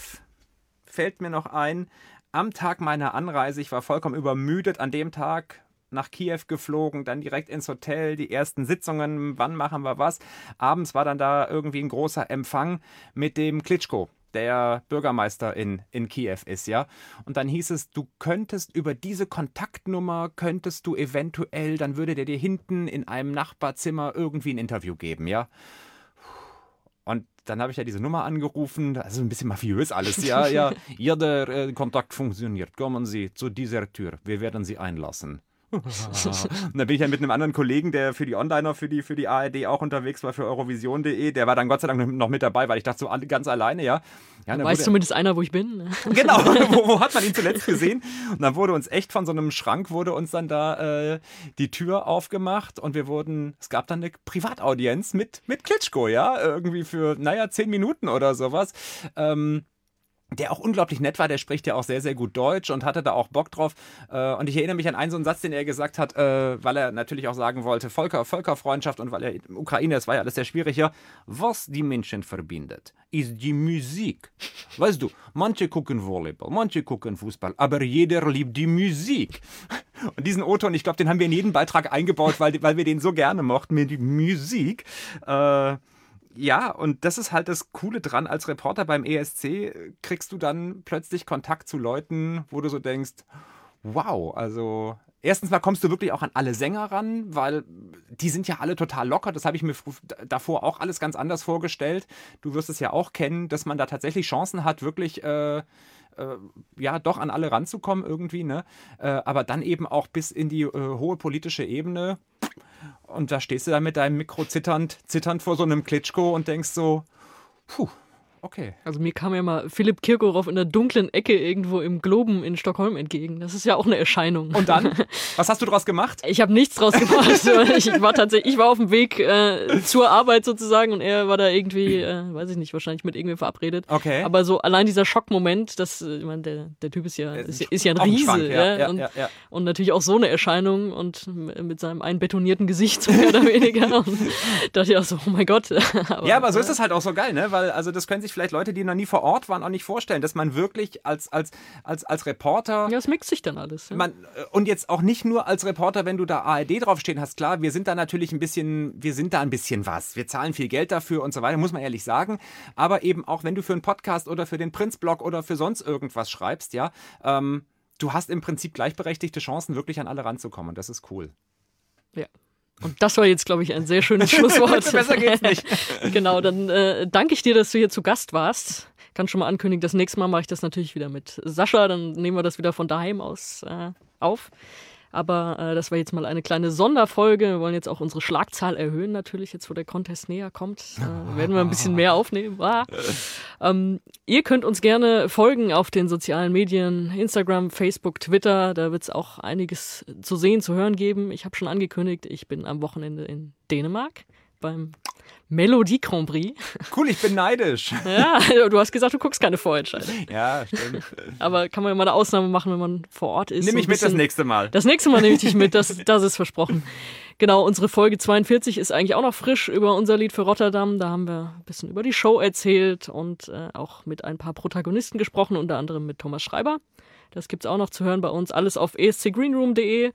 fällt mir noch ein, am Tag meiner Anreise, ich war vollkommen übermüdet an dem Tag, nach Kiew geflogen, dann direkt ins Hotel, die ersten Sitzungen, wann machen wir was. Abends war dann da irgendwie ein großer Empfang mit dem Klitschko, der Bürgermeister in, in Kiew ist, ja. Und dann hieß es, du könntest über diese Kontaktnummer, könntest du eventuell, dann würde der dir hinten in einem Nachbarzimmer irgendwie ein Interview geben, ja. Dann habe ich ja diese Nummer angerufen, also ein bisschen mafiös alles. Ja, ja, jeder äh, Kontakt funktioniert. Kommen Sie zu dieser Tür, wir werden Sie einlassen. Und dann bin ich ja mit einem anderen Kollegen, der für die Onliner, für die, für die ARD auch unterwegs war, für Eurovision.de, der war dann Gott sei Dank noch mit dabei, weil ich dachte so ganz alleine, ja. ja weiß zumindest einer, wo ich bin. genau, wo, wo, hat man ihn zuletzt gesehen? Und dann wurde uns echt von so einem Schrank, wurde uns dann da äh, die Tür aufgemacht und wir wurden, es gab dann eine Privataudienz mit, mit Klitschko, ja, irgendwie für, naja, zehn Minuten oder sowas. Ähm, der auch unglaublich nett war, der spricht ja auch sehr, sehr gut Deutsch und hatte da auch Bock drauf. Äh, und ich erinnere mich an einen so einen Satz, den er gesagt hat, äh, weil er natürlich auch sagen wollte, Völker, Völkerfreundschaft und weil er Ukraine, das war ja alles sehr schwierig hier. Was die Menschen verbindet, ist die Musik. Weißt du, manche gucken Volleyball, manche gucken Fußball, aber jeder liebt die Musik. Und diesen O-Ton, ich glaube, den haben wir in jeden Beitrag eingebaut, weil, weil wir den so gerne mochten, mit die Musik. Äh, ja, und das ist halt das Coole dran. Als Reporter beim ESC kriegst du dann plötzlich Kontakt zu Leuten, wo du so denkst, wow, also erstens mal kommst du wirklich auch an alle Sänger ran, weil die sind ja alle total locker. Das habe ich mir davor auch alles ganz anders vorgestellt. Du wirst es ja auch kennen, dass man da tatsächlich Chancen hat, wirklich äh, äh, ja doch an alle ranzukommen irgendwie. Ne? Äh, aber dann eben auch bis in die äh, hohe politische Ebene. Und da stehst du dann mit deinem Mikro zitternd, zitternd vor so einem Klitschko und denkst so, puh, Okay. Also mir kam ja mal Philipp Kirkorov in der dunklen Ecke irgendwo im Globen in Stockholm entgegen. Das ist ja auch eine Erscheinung. Und dann? Was hast du daraus gemacht? Ich habe nichts draus gemacht. ich war tatsächlich, ich war auf dem Weg äh, zur Arbeit sozusagen und er war da irgendwie, äh, weiß ich nicht, wahrscheinlich mit irgendwem verabredet. Okay. Aber so allein dieser Schockmoment, dass, äh, ich meine, der, der Typ ist ja, ist, ist ja ein Riese. Ja, ja, und, ja, und, natürlich auch so eine Erscheinung und mit seinem einbetonierten Gesicht so mehr oder weniger. und dachte ich auch so, oh mein Gott. aber, ja, aber so ist es halt auch so geil, ne? Weil, also das können sich sich vielleicht Leute, die noch nie vor Ort waren, auch nicht vorstellen, dass man wirklich als, als, als, als Reporter. Ja, es mixt sich dann alles. Ja. Man, äh, und jetzt auch nicht nur als Reporter, wenn du da ARD draufstehen hast, klar, wir sind da natürlich ein bisschen, wir sind da ein bisschen was. Wir zahlen viel Geld dafür und so weiter, muss man ehrlich sagen. Aber eben auch, wenn du für einen Podcast oder für den Prinzblog oder für sonst irgendwas schreibst, ja, ähm, du hast im Prinzip gleichberechtigte Chancen, wirklich an alle ranzukommen. Und das ist cool. Ja. Und das war jetzt, glaube ich, ein sehr schönes Schlusswort. Besser geht's nicht. genau, dann äh, danke ich dir, dass du hier zu Gast warst. Kann schon mal ankündigen, das nächste Mal mache ich das natürlich wieder mit Sascha. Dann nehmen wir das wieder von daheim aus äh, auf. Aber äh, das war jetzt mal eine kleine Sonderfolge. Wir wollen jetzt auch unsere Schlagzahl erhöhen, natürlich, jetzt wo der Contest näher kommt. Äh, werden wir ein bisschen mehr aufnehmen. Ah. Ähm, ihr könnt uns gerne folgen auf den sozialen Medien, Instagram, Facebook, Twitter. Da wird es auch einiges zu sehen, zu hören geben. Ich habe schon angekündigt, ich bin am Wochenende in Dänemark beim Melodie Grand Prix. Cool, ich bin neidisch. Ja, du hast gesagt, du guckst keine Vorentscheidung. Ja, stimmt. Aber kann man ja mal eine Ausnahme machen, wenn man vor Ort ist. Nimm mich mit das nächste Mal. Das nächste Mal nehme ich dich mit, das, das ist versprochen. Genau, unsere Folge 42 ist eigentlich auch noch frisch über unser Lied für Rotterdam. Da haben wir ein bisschen über die Show erzählt und äh, auch mit ein paar Protagonisten gesprochen, unter anderem mit Thomas Schreiber. Das gibt es auch noch zu hören bei uns. Alles auf escgreenroom.de.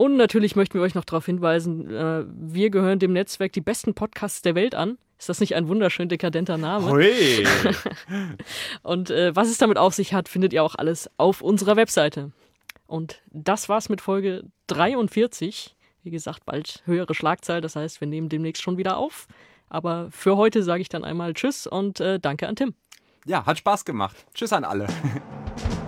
Und natürlich möchten wir euch noch darauf hinweisen, äh, wir gehören dem Netzwerk die besten Podcasts der Welt an. Ist das nicht ein wunderschön dekadenter Name? Hui. Und äh, was es damit auf sich hat, findet ihr auch alles auf unserer Webseite. Und das war's mit Folge 43. Wie gesagt, bald höhere Schlagzahl, das heißt, wir nehmen demnächst schon wieder auf. Aber für heute sage ich dann einmal Tschüss und äh, danke an Tim. Ja, hat Spaß gemacht. Tschüss an alle.